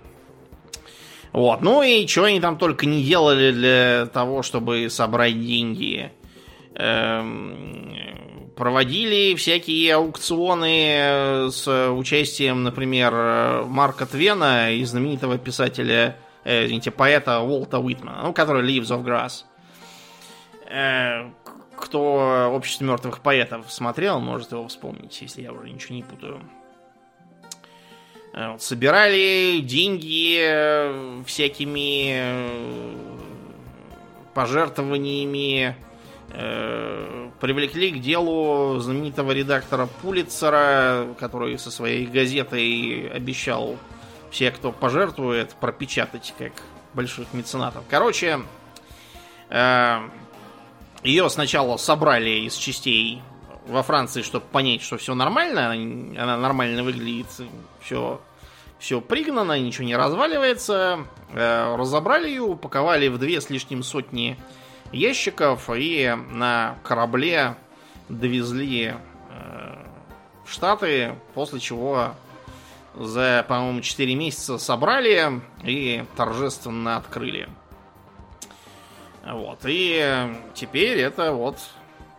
Вот, ну и что они там только не делали для того, чтобы собрать деньги. Эм, проводили всякие аукционы э, с участием, например, Марка Твена и знаменитого писателя, э, извините, поэта Уолта Уитмана, ну, который Leaves of Grass. Э, кто общество мертвых поэтов смотрел, может его вспомнить, если я уже ничего не путаю. Э, Собирали деньги э, всякими э, пожертвованиями, привлекли к делу знаменитого редактора Пулитцера, который со своей газетой обещал все, кто пожертвует, пропечатать как больших меценатов. Короче, ее сначала собрали из частей во Франции, чтобы понять, что все нормально, она она нормально выглядит, все, все пригнано, ничего не разваливается. Э, разобрали ее, упаковали в две с лишним сотни ящиков и на корабле довезли э, в Штаты, после чего за, по-моему, 4 месяца собрали и торжественно открыли. Вот. И теперь это вот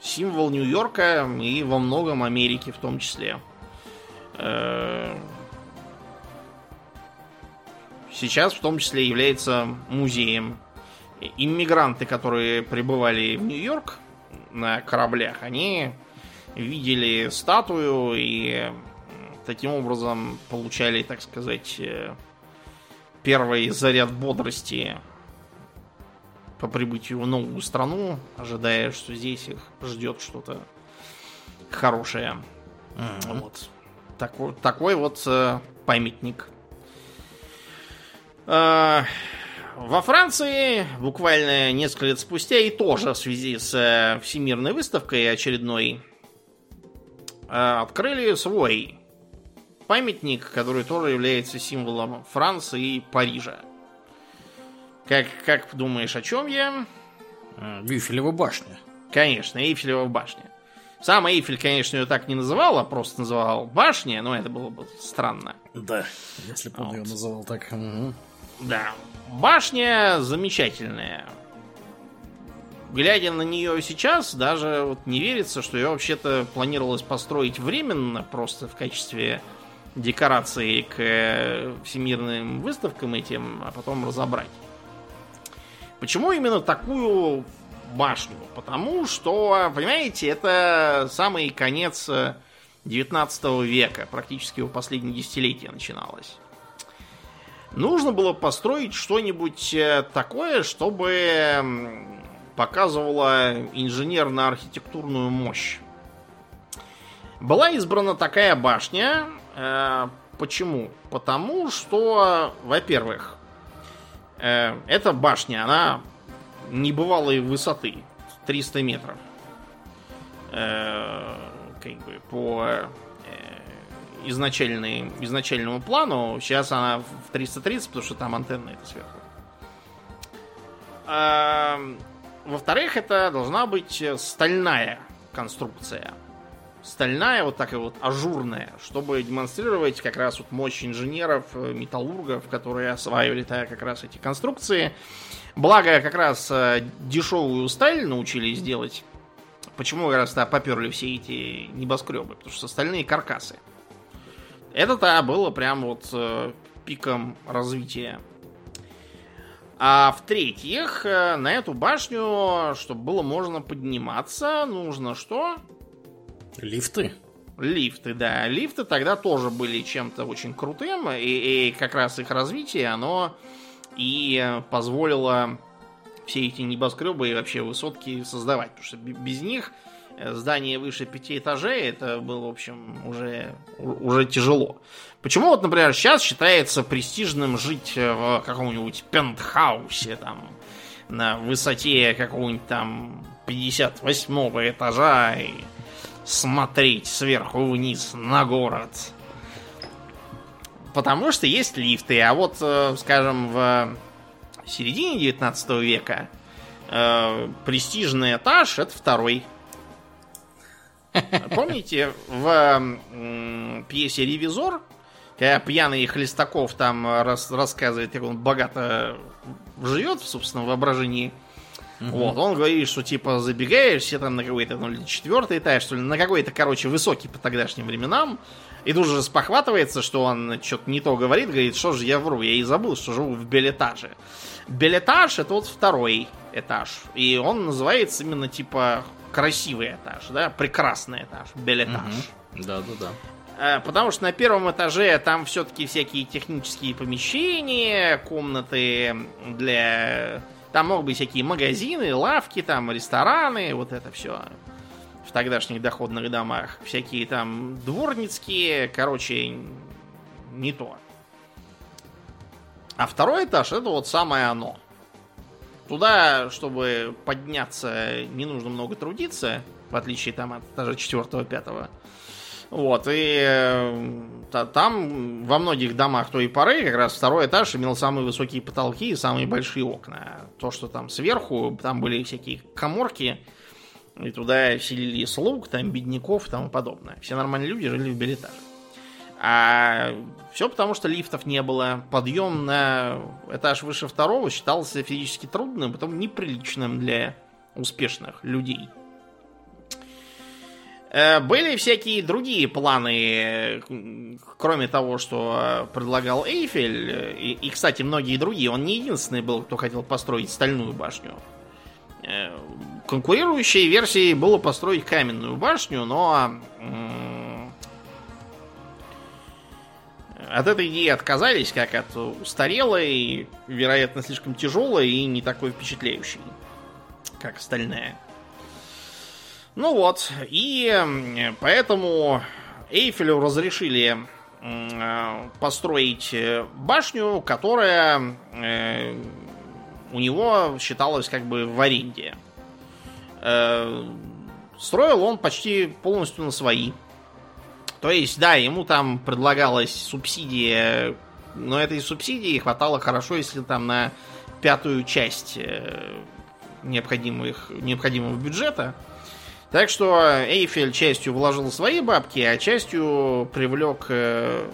символ Нью-Йорка и во многом Америки в том числе. Э, Сейчас в том числе является музеем. Иммигранты, которые прибывали в Нью-Йорк на кораблях, они видели статую и таким образом получали, так сказать, э, первый заряд бодрости по прибытию в новую страну, ожидая, что здесь их ждет что-то хорошее. Вот. Такой, такой вот э, памятник. Э, во Франции буквально несколько лет спустя и тоже в связи с э, Всемирной выставкой очередной э, открыли свой памятник, который тоже является символом Франции и Парижа. Как, как думаешь, о чем я? Э, Вифелева башня. Конечно, Эйфелева башня. Сам Эйфель, конечно, ее так не называл, а просто называл башня, но это было бы странно. Да, если бы он Вот. ее называл так. Мгм. Да. Башня замечательная. Глядя на нее сейчас, даже вот не верится, что ее вообще-то планировалось построить временно, просто в качестве декорации к э, всемирным выставкам этим, а потом разобрать. Почему именно такую башню? Потому что, понимаете, это самый конец э, 19 века, практически его последнее десятилетие начиналось. Нужно было построить что-нибудь э, такое, чтобы показывало инженерно-архитектурную мощь. Была избрана такая башня. э, Почему? Потому что, во-первых, э, эта башня, она небывалой высоты, 300 метров. Э, Как бы по э, изначальной, изначальному плану. Сейчас она в 330, потому что там антенна это сверху. А, Во-вторых, это должна быть стальная конструкция. Стальная, вот такая вот ажурная, чтобы демонстрировать как раз вот мощь инженеров, э, металлургов, которые осваивали так как раз эти конструкции. Благо, как раз э, дешевую сталь научились делать. Почему как раз тогда поперли все эти небоскребы? Потому что стальные каркасы. Это-то было прям вот э, пиком развития. А в-третьих, на эту башню, чтобы было можно подниматься, нужно что? Лифты. Лифты, да. Лифты тогда тоже были чем-то очень крутым, и, и как раз их развитие, оно и позволило все эти небоскребы и вообще высотки создавать. Потому что без них э, здание выше пяти этажей, это было, в общем, уже, уже тяжело. Почему вот, например, сейчас считается престижным жить э, в каком-нибудь пентхаусе, там, на высоте какого-нибудь там 58 этажа и смотреть сверху вниз на город. Потому что есть лифты, а вот, э, скажем, в середине 19 века э, престижный этаж это второй. Помните, в м, пьесе Ревизор, когда пьяный Хлестаков там рас, рассказывает, как он богато живет в собственном воображении, вот, он говорит, что типа забегаешь все там на какой-то ну, четвертый этаж, что ли, на какой-то, короче, высокий по тогдашним временам, и тут же спохватывается, что он что-то не то говорит, говорит, что же я вру, я и забыл, что живу в белетаже. Белетаж это вот второй этаж, и он называется именно типа красивый этаж, да, прекрасный этаж, белетаж. Да, да, да. Э, Потому что на первом этаже там все-таки всякие технические помещения, комнаты для... Там могут быть всякие магазины, лавки, там рестораны, вот это все в тогдашних доходных домах. Всякие там дворницкие, короче, не то. А второй этаж это вот самое оно. Туда, чтобы подняться, не нужно много трудиться, в отличие там от даже четвертого, пятого. Вот, и э, та- там во многих домах той поры как раз второй этаж имел самые высокие потолки и самые большие окна. То, что там сверху, там были всякие коморки, и туда селили слуг, там бедняков и тому подобное. Все нормальные люди жили в билетаже. А все потому, что лифтов не было. Подъем на этаж выше второго считался физически трудным, потом неприличным для успешных людей. Э, Были всякие другие планы, кроме того, что э, предлагал Эйфель, и, и, кстати, многие другие. Он не единственный был, кто хотел построить стальную башню. Э, Конкурирующей версией было построить каменную башню, но от этой идеи отказались, как от устарелой, вероятно, слишком тяжелой и не такой впечатляющей, как стальная. Ну вот, и поэтому Эйфелю разрешили э, построить э, башню, которая э, у него считалась как бы в аренде. Строил он почти полностью на свои. То есть, да, ему там предлагалась субсидия, но этой субсидии хватало хорошо, если там на пятую часть необходимых, необходимого бюджета. Так что Эйфель частью вложил свои бабки, а частью привлек э,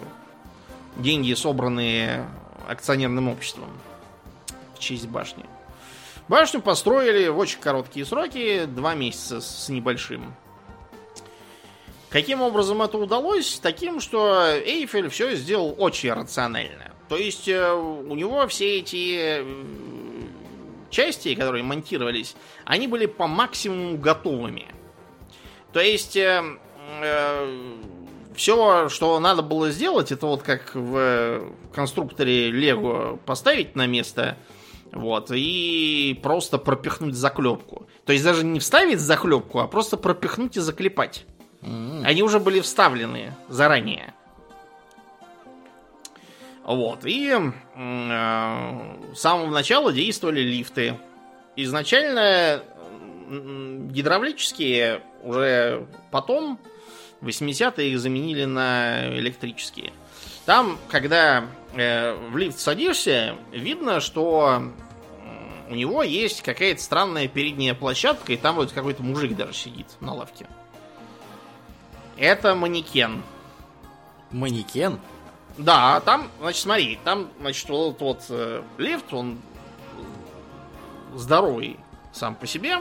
деньги, собранные акционерным обществом в честь башни. Башню построили в очень короткие сроки, два месяца с небольшим. Каким образом это удалось? Таким, что Эйфель все сделал очень рационально. То есть э, у него все эти э, части, которые монтировались, они были по максимуму готовыми. То есть все, что надо было сделать, это вот как в конструкторе Лего поставить на место, вот, и просто пропихнуть заклепку. То есть даже не вставить заклепку, а просто пропихнуть и заклепать. Они уже были вставлены заранее. Вот. И э, с самого начала действовали лифты. Изначально гидравлические, уже потом, в 80-е их заменили на электрические. Там, когда э, в лифт садишься, видно, что у него есть какая-то странная передняя площадка, и там вот какой-то мужик даже сидит на лавке. Это манекен. Манекен? Да, там, значит, смотри, там, значит, вот вот э, лифт, он здоровый сам по себе.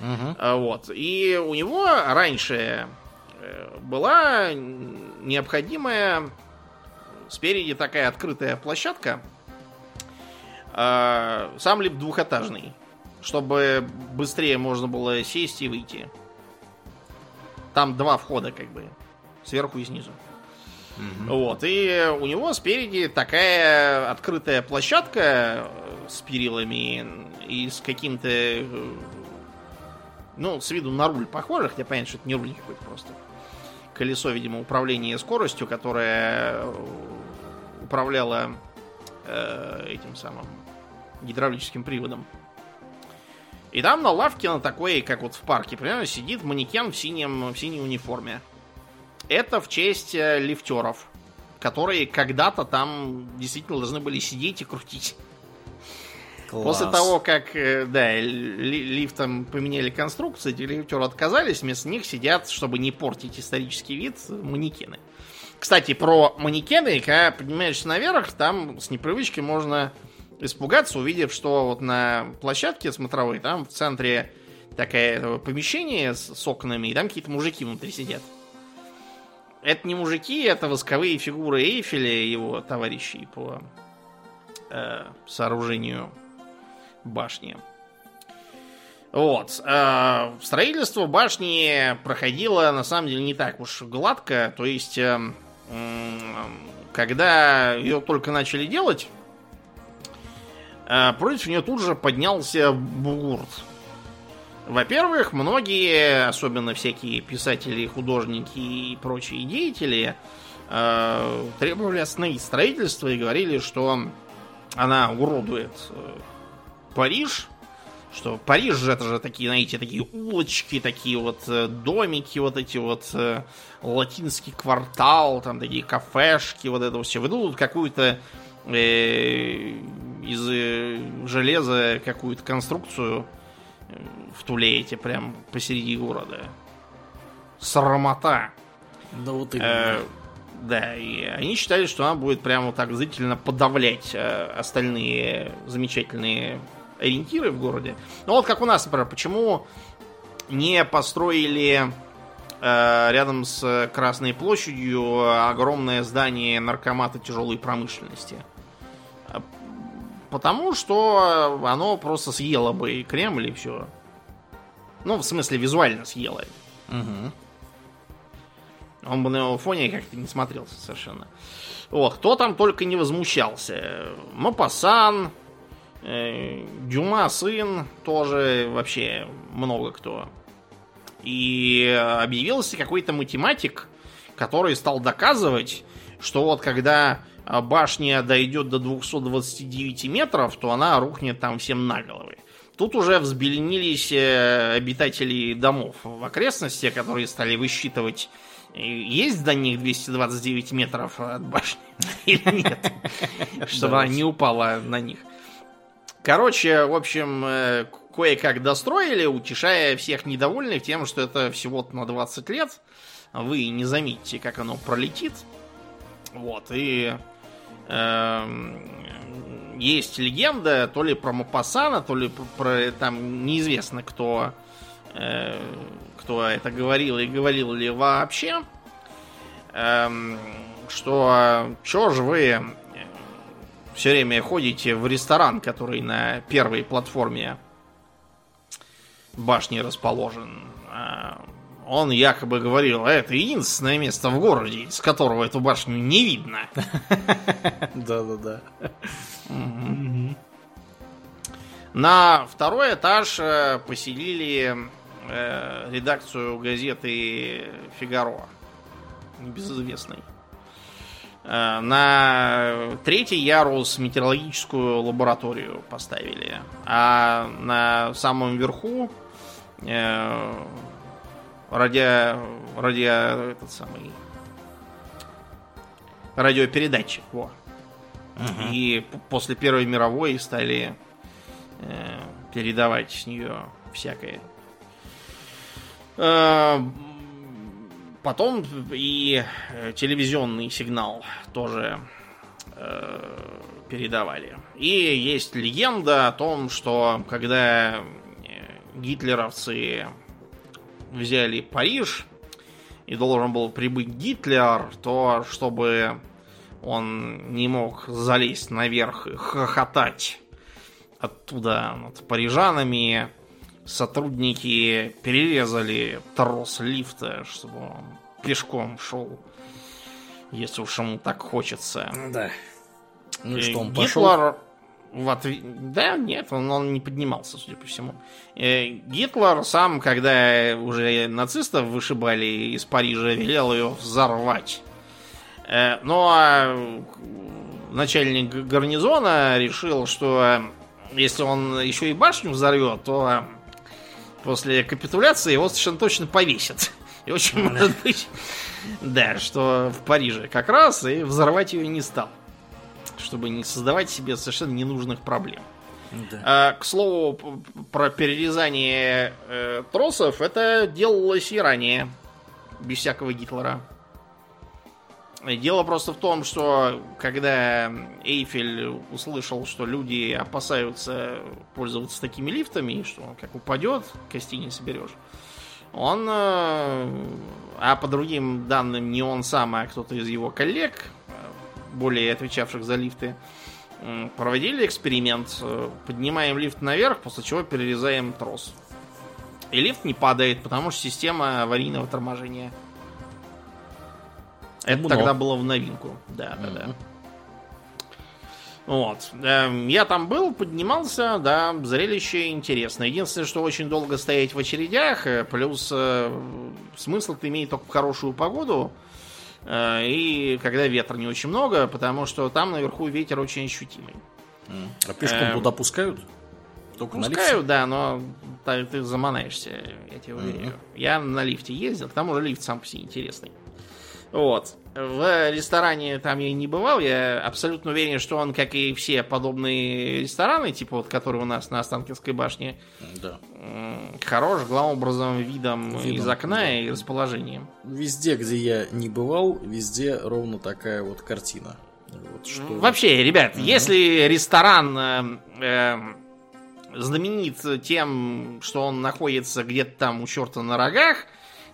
А, Вот. И у него раньше э, была необходимая спереди такая открытая площадка. А, Сам лифт двухэтажный, чтобы быстрее можно было сесть и выйти. Там два входа, как бы, сверху и снизу. Вот, и у него спереди такая открытая площадка э, с перилами и с каким-то, э, ну, с виду на руль похоже, хотя понятно, что это не руль какой-то просто. Колесо, видимо, управления скоростью, которое э, управляло э, этим самым гидравлическим приводом. И там на лавке, на такой, как вот в парке, примерно сидит манекен в, синем, в синей униформе. Это в честь э, лифтеров, которые когда-то там действительно должны были сидеть и крутить. Класс. После того, как, э, да, ли- лифтом поменяли конструкцию, эти лифтеры отказались, вместо них сидят, чтобы не портить исторический вид, манекены. Кстати, про манекены, когда поднимаешься наверх, там с непривычки можно испугаться, увидев, что вот на площадке смотровой, там в центре такое помещение с, с окнами, и там какие-то мужики внутри сидят. Это не мужики, это восковые фигуры Эйфеля и его товарищей по э, сооружению башни. Вот. э, строительство башни проходило на самом деле не так уж гладко. То есть, э, м, когда ее только начали делать, э, против нее тут же поднялся бугурт. Во-первых, многие, особенно всякие писатели, художники и прочие деятели, э, требовали остановить строительство и говорили, что она уродует э, Париж, что Париж же это же такие, знаете, такие улочки, такие вот э, домики, вот эти вот э, латинский квартал, там такие кафешки, вот это все. Вы тут какую-то э, из э, железа какую-то конструкцию э, втулеете прям посреди города. Срамота. Да вот Э, именно. да, и они считали, что она будет прямо так зрительно подавлять э, остальные замечательные ориентиры в городе. Ну вот как у нас, например, почему не построили э, рядом с Красной площадью огромное здание наркомата тяжелой промышленности? Потому что оно просто съело бы и Кремль, и все. Ну, в смысле, визуально съело. Мгм. Он бы на его фоне как-то не смотрелся совершенно. Вот, кто там только не возмущался. Мапасан, Дюма сын, тоже вообще много кто. И объявился какой-то математик, который стал доказывать, что вот когда а, башня дойдет до 229 метров, то она рухнет там всем на головы. Тут уже взбеленились э, обитатели домов в окрестности, которые стали высчитывать, э, есть до них 229 метров от башни или нет, чтобы она не упала на них. Короче, в общем, э, кое-как достроили, утешая всех недовольных тем, что это всего-то на 20 лет. Вы не заметите, как оно пролетит. Вот, и эм, есть легенда то ли про Мапасана, то ли про, про- там неизвестно кто, э, кто это говорил и говорил ли вообще, эм, что чё же вы все время ходите в ресторан, который на первой платформе башни расположен. А, Он якобы говорил, «А это единственное место в городе, с которого эту башню не видно. Да-да-да. На второй этаж э, поселили э, редакцию газеты «Фигаро», небезызвестной. Э, На третий ярус метеорологическую лабораторию поставили. А на самом верху э, радио, радио, этот самый радиопередатчик. Во. И п- после Первой мировой стали э, передавать с нее всякое. Э, Потом и э, телевизионный сигнал тоже э, передавали. И есть легенда о том, что когда э, гитлеровцы взяли Париж и должен был прибыть Гитлер, то чтобы он не мог залезть наверх и хохотать оттуда над парижанами, сотрудники перерезали трос лифта, чтобы он пешком шел, если уж ему так хочется. Да. Ну и Э, что, он пошел? Гитлер в отве- Да, нет, он, он не поднимался, судя по всему. Э, Гитлер сам, когда уже нацистов вышибали из Парижа, велел ее взорвать. Э, Ну а начальник гарнизона решил, что если он еще и башню взорвет, то после капитуляции его совершенно точно повесят. И очень может быть, да, что в Париже как раз и взорвать ее не стал. Чтобы не создавать себе совершенно ненужных проблем. Да. А, к слову, про перерезание э, тросов, это делалось и ранее, без всякого Гитлера. Дело просто в том, что когда Эйфель услышал, что люди опасаются пользоваться такими лифтами, что он как упадет, кости не соберешь, он, э, а по другим данным, не он сам, а кто-то из его коллег, более отвечавших за лифты, проводили эксперимент. Э, поднимаем лифт наверх, после чего перерезаем трос. И лифт не падает, потому что система аварийного торможения. Это Много. тогда было в новинку. Да, да, да. Вот. Эм, я там был, поднимался, да, зрелище интересное. Единственное, что очень долго стоять в очередях, э, плюс э, смысл это имеет только в хорошую погоду. Э, и когда ветра не очень много, потому что там наверху ветер очень ощутимый. А пешком э, туда пускают? Только пускают, да, но ты, ты заманаешься, я тебе уверяю. Я на лифте ездил, к тому же лифт сам по себе интересный. Вот. В ресторане там я не бывал, я абсолютно уверен, что он, как и все подобные рестораны, типа вот, которые у нас на Останкинской башне, да. хорош главным образом видом, видом из окна да. и расположением. Везде, где я не бывал, везде ровно такая вот картина. Вот, что... Вообще, ребят, угу. если ресторан э, э, знаменит тем, что он находится где-то там у черта на рогах,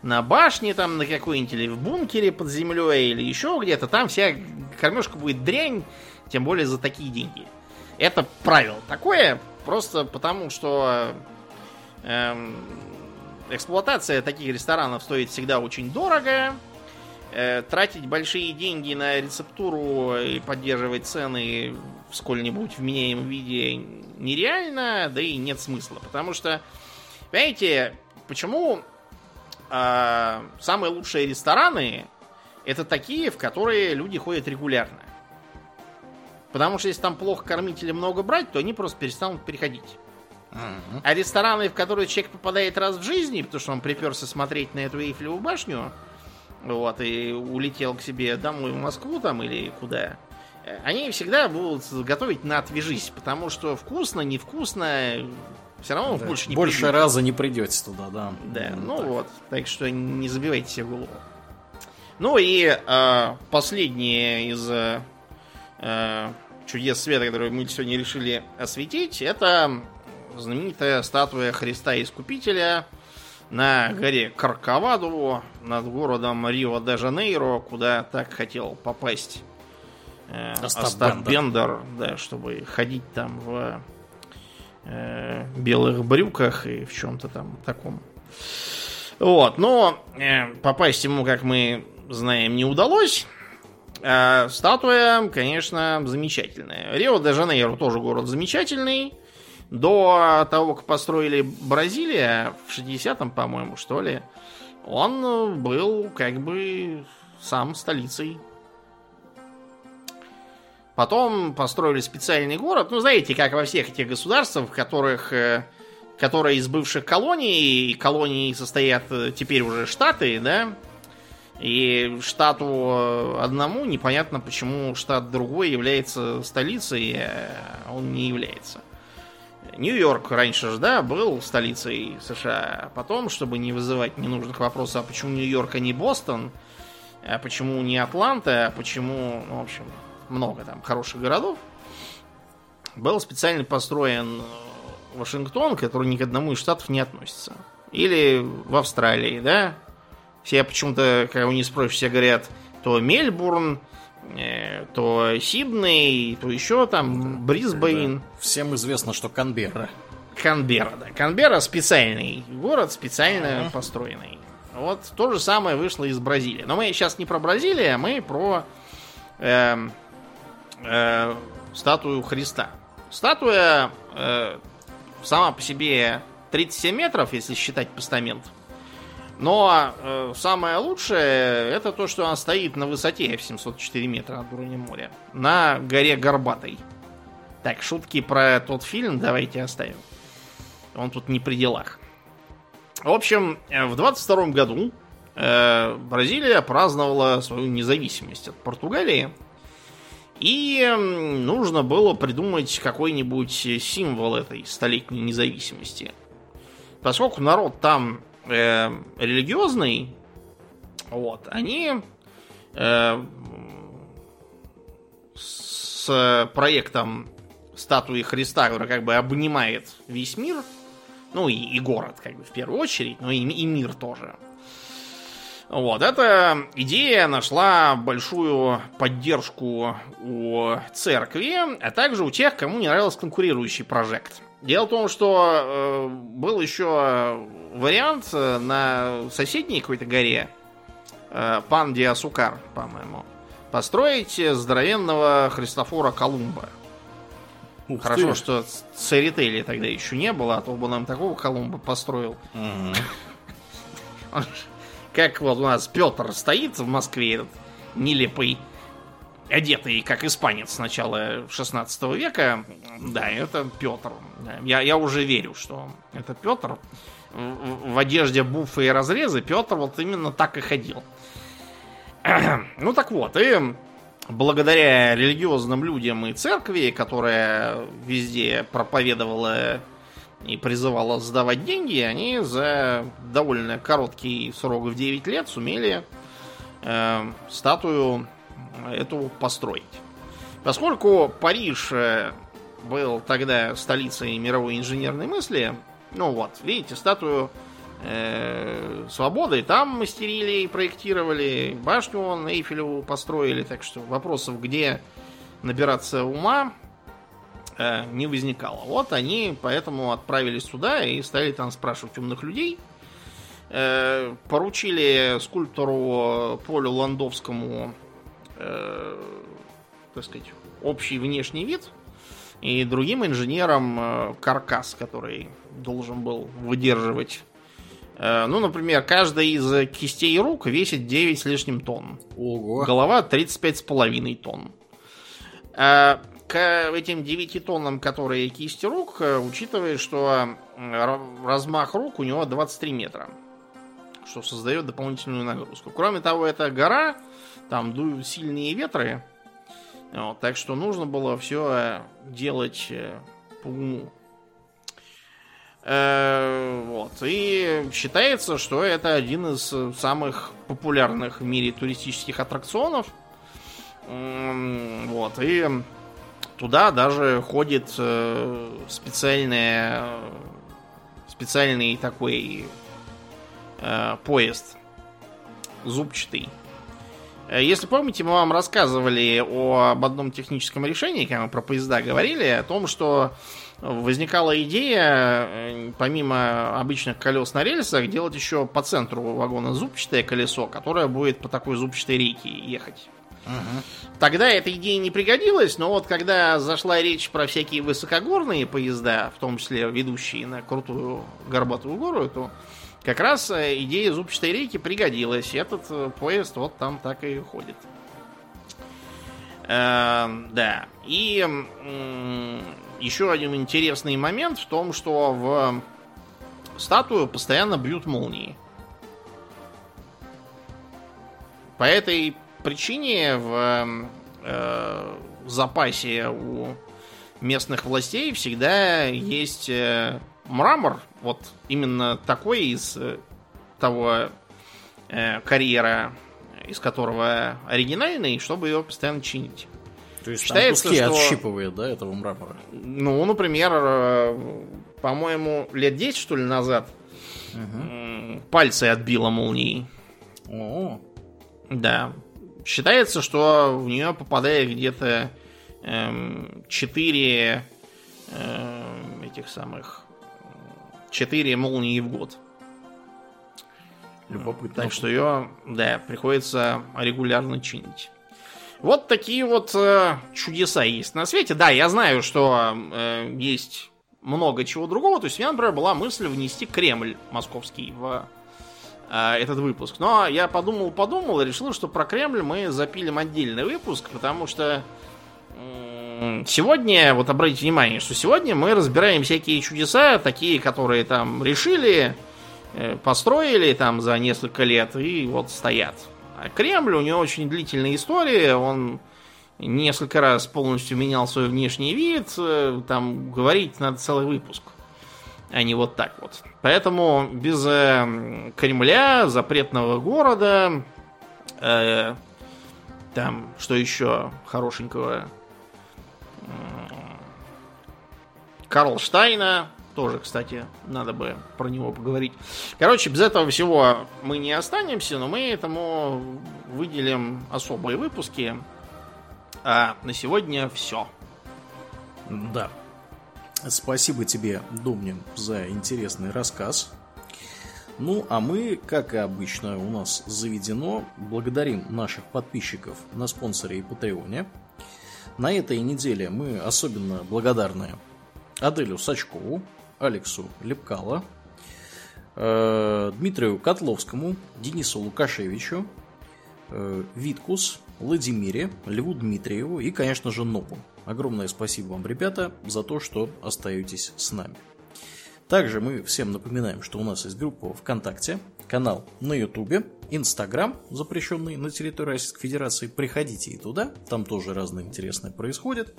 на башне, там, на какой-нибудь или в бункере под землей, или еще где-то, там вся кормежка будет дрянь, тем более за такие деньги. Это правило такое, просто потому что эм, эксплуатация таких ресторанов стоит всегда очень дорого. Э, тратить большие деньги на рецептуру и поддерживать цены в сколь-нибудь вменяемом виде нереально, да и нет смысла. Потому что, понимаете, почему э, самые лучшие рестораны это такие, в которые люди ходят регулярно. Потому что если там плохо кормить или много брать, то они просто перестанут переходить. Uh-huh. А рестораны, в которые человек попадает раз в жизни, потому что он приперся смотреть на эту Эйфелеву башню, вот, и улетел к себе домой в Москву там или куда, они всегда будут готовить на отвяжись, потому что вкусно, невкусно, все равно да. больше не Больше придете. раза не придете туда, да. Да, ну, ну так. вот. Так что не забивайте себе голову. Ну и э, последнее из э, чудес света, которые мы сегодня решили осветить, это знаменитая статуя Христа Искупителя на горе Карковаду над городом Рио-де-Жанейро, куда так хотел попасть э, Остап. Бендер, да, чтобы ходить там в э, белых брюках и в чем-то там таком. Вот, но э, попасть ему, как мы знаем, не удалось. А статуя, конечно, замечательная. Рио-де-Жанейро тоже город замечательный. До того, как построили Бразилия, в 60-м, по-моему, что ли, он был как бы сам столицей Потом построили специальный город. Ну, знаете, как во всех этих государствах, в которых, э, которые из бывших колоний, и колонии состоят э, теперь уже штаты, да, и штату э, одному непонятно, почему штат другой является столицей, а он не является. Нью-Йорк раньше же, да, был столицей США. Потом, чтобы не вызывать ненужных вопросов, а почему Нью-Йорк, а не Бостон, а почему не Атланта, а почему, ну, в общем, много там хороших городов, был специально построен э, Вашингтон, который ни к одному из штатов не относится. Или в Австралии, да? Все почему-то, когда у них спросишь, все говорят, то Мельбурн, э, то Сидней, то еще там Брисбейн. Да. Всем известно, что Канберра. Канберра, да. Канберра специальный город, специально uh-huh. построенный. Вот то же самое вышло из Бразилии. Но мы сейчас не про Бразилию, а мы про э, э, статую Христа. Статуя э, сама по себе 37 метров, если считать постамент. Но э, самое лучшее это то, что она стоит на высоте в 704 метра над уровнем моря. На горе Горбатой. Так, шутки про тот фильм давайте оставим. Он тут не при делах. В общем, э, в 22 году э, Бразилия праздновала свою независимость от Португалии. И нужно было придумать какой-нибудь символ этой столетней независимости. Поскольку народ там э, религиозный, вот, они э, с проектом статуи Христа, который как бы обнимает весь мир, ну и, и город, как бы в первую очередь, но и, и мир тоже. Вот, эта идея нашла большую поддержку у церкви, а также у тех, кому не нравился конкурирующий проект. Дело в том, что э, был еще вариант э, на соседней какой-то горе, э, Пан Диасукар, по-моему, построить здоровенного Христофора Колумба. Ух Хорошо, ты. что Церетели тогда еще не было, а то бы нам такого Колумба построил. Угу. Как вот у нас Петр стоит в Москве, этот нелепый, одетый как испанец начала 16 века. Да, это Петр. Я, я уже верю, что это Петр. В, в одежде буфы и разрезы Петр вот именно так и ходил. Ну так вот, и благодаря религиозным людям и церкви, которая везде проповедовала и призывала сдавать деньги, они за довольно короткий срок в 9 лет сумели э, статую эту построить. Поскольку Париж э, был тогда столицей мировой инженерной мысли, ну вот, видите, статую э, свободы там мастерили и проектировали, башню Эйфелеву построили, так что вопросов, где набираться ума, э, не возникало. Вот они поэтому отправились сюда и стали там спрашивать умных людей. Э, поручили скульптору Полю Ландовскому, э, так сказать, общий внешний вид и другим инженерам э, каркас, который должен был выдерживать э, ну, например, каждая из кистей рук весит 9 с лишним тонн. Ого. Голова 35,5 тонн. Э, к этим 9 тоннам, которые кисти рук, э, учитывая, что размах рук у него 23 метра, что создает дополнительную нагрузку. Кроме того, это гора, там дуют сильные ветры, вот, так что нужно было все э, делать э, по уму. вот. И считается, что это один из самых популярных в мире туристических аттракционов. Вот. И Туда даже ходит э, специальная, специальный такой э, поезд зубчатый. Э, если помните, мы вам рассказывали о, об одном техническом решении, когда мы про поезда говорили, о том, что возникала идея, э, помимо обычных колес на рельсах, делать еще по центру вагона зубчатое колесо, которое будет по такой зубчатой рейке ехать. Угу. Тогда эта идея не пригодилась, но вот когда зашла речь про всякие высокогорные поезда, в том числе ведущие на крутую горбатую гору, то как раз э, идея зубчатой рейки пригодилась. Этот э, поезд вот там так и ходит. Э, да. И э, еще один интересный момент в том, что в статую постоянно бьют молнии. По этой причине в э, запасе у местных властей всегда есть э, мрамор, вот именно такой из э, того э, карьера, из которого оригинальный, чтобы его постоянно чинить. То есть Считается, там что... отщипывает, да, этого мрамора? Ну, например, э, по-моему, лет 10, что ли, назад угу. пальцы отбило молнией. О. Да. Считается, что в нее попадает где-то эм, 4 эм, этих самых 4 молнии в год. Любопытно. Так что ее, да, приходится регулярно чинить. Вот такие вот э, чудеса есть на свете. Да, я знаю, что э, есть много чего другого. То есть у меня, например, была мысль внести Кремль московский в этот выпуск. Но я подумал, подумал и решил, что про Кремль мы запилим отдельный выпуск, потому что сегодня, вот обратите внимание, что сегодня мы разбираем всякие чудеса, такие, которые там решили э, построили там за несколько лет и вот стоят. А Кремль, у него очень длительная история, он несколько раз полностью менял свой внешний вид, э, там говорить надо целый выпуск, а не вот так вот. Поэтому без э, Кремля, запретного города, э, там, что еще хорошенького, Карлштайна, тоже, кстати, надо бы про него поговорить. Короче, без этого всего мы не останемся, но мы этому выделим особые выпуски. А на сегодня все. Да. Спасибо тебе, Домнин, за интересный рассказ. Ну, а мы, как и обычно у нас заведено, благодарим наших подписчиков на спонсоре и Патреоне. На этой неделе мы особенно благодарны Аделю Сачкову, Алексу Лепкало, э, Дмитрию Котловскому, Денису Лукашевичу, э, Виткус, Владимире, Льву Дмитриеву и, конечно же, Нопу. Огромное спасибо вам, ребята, за то, что остаетесь с нами. Также мы всем напоминаем, что у нас есть группа ВКонтакте, канал на Ютубе, Инстаграм, запрещенный на территории Российской Федерации. Приходите и туда, там тоже разное интересное происходит.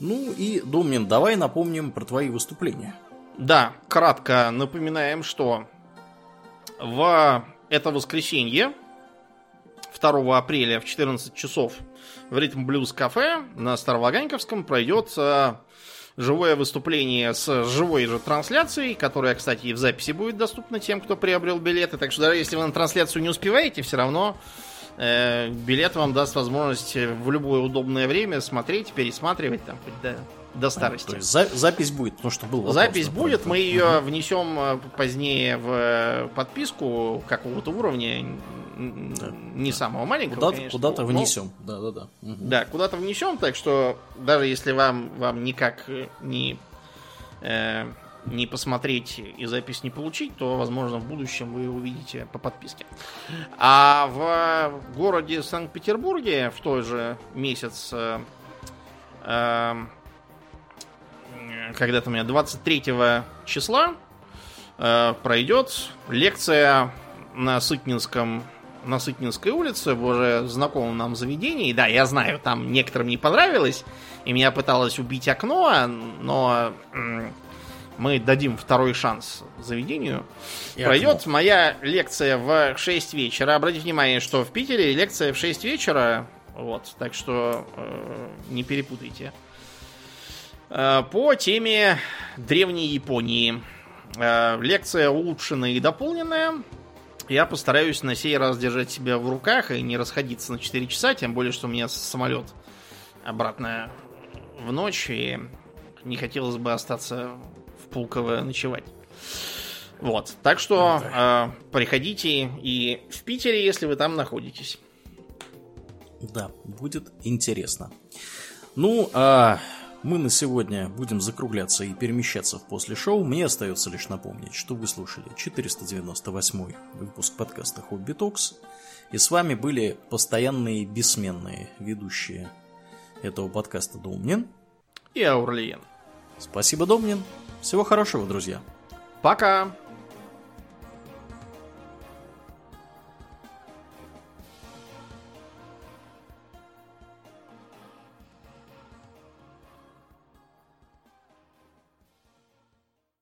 Ну и, Домнин, давай напомним про твои выступления. Да, кратко напоминаем, что в это воскресенье 2 апреля в 14 часов в Ритм Блюз кафе на Староваганьковском пройдет живое выступление с живой же трансляцией, которая, кстати, и в записи будет доступна тем, кто приобрел билеты. Так что даже если вы на трансляцию не успеваете, все равно э, билет вам даст возможность в любое удобное время смотреть, пересматривать там хоть до до старости. То есть за, запись будет, потому что был Запись будет, мы ее угу. внесем э, позднее в подписку какого-то уровня, не да. самого маленького, куда-то, конечно. Куда-то внесем, да, да, да. Угу. Да, куда-то внесем, так что даже если вам, вам никак не, э, не посмотреть и запись не получить, то, возможно, в будущем вы увидите по подписке. А в городе Санкт-Петербурге в той же месяц э, э, когда-то у меня 23 числа э, пройдет лекция на Сытнинском на Сытнинской улице в уже знакомом нам заведении. Да, я знаю, там некоторым не понравилось, и меня пыталось убить окно, но мы дадим второй шанс заведению. И Пройдет окно. моя лекция в 6 вечера. Обратите внимание, что в Питере лекция в 6 вечера. Вот, так что э, не перепутайте. Э, по теме Древней Японии. Э, лекция улучшенная и дополненная. Я постараюсь на сей раз держать себя в руках и не расходиться на 4 часа, тем более, что у меня самолет обратно в ночь, и не хотелось бы остаться в Пулково ночевать. Вот, так что э, приходите и в Питере, если вы там находитесь. Да, будет интересно. Ну, а мы на сегодня будем закругляться и перемещаться в после шоу. Мне остается лишь напомнить, что вы слушали 498 выпуск подкаста Хобби Токс. И с вами были постоянные бессменные ведущие этого подкаста Домнин и Аурлиен. Спасибо, Домнин. Всего хорошего, друзья. Пока!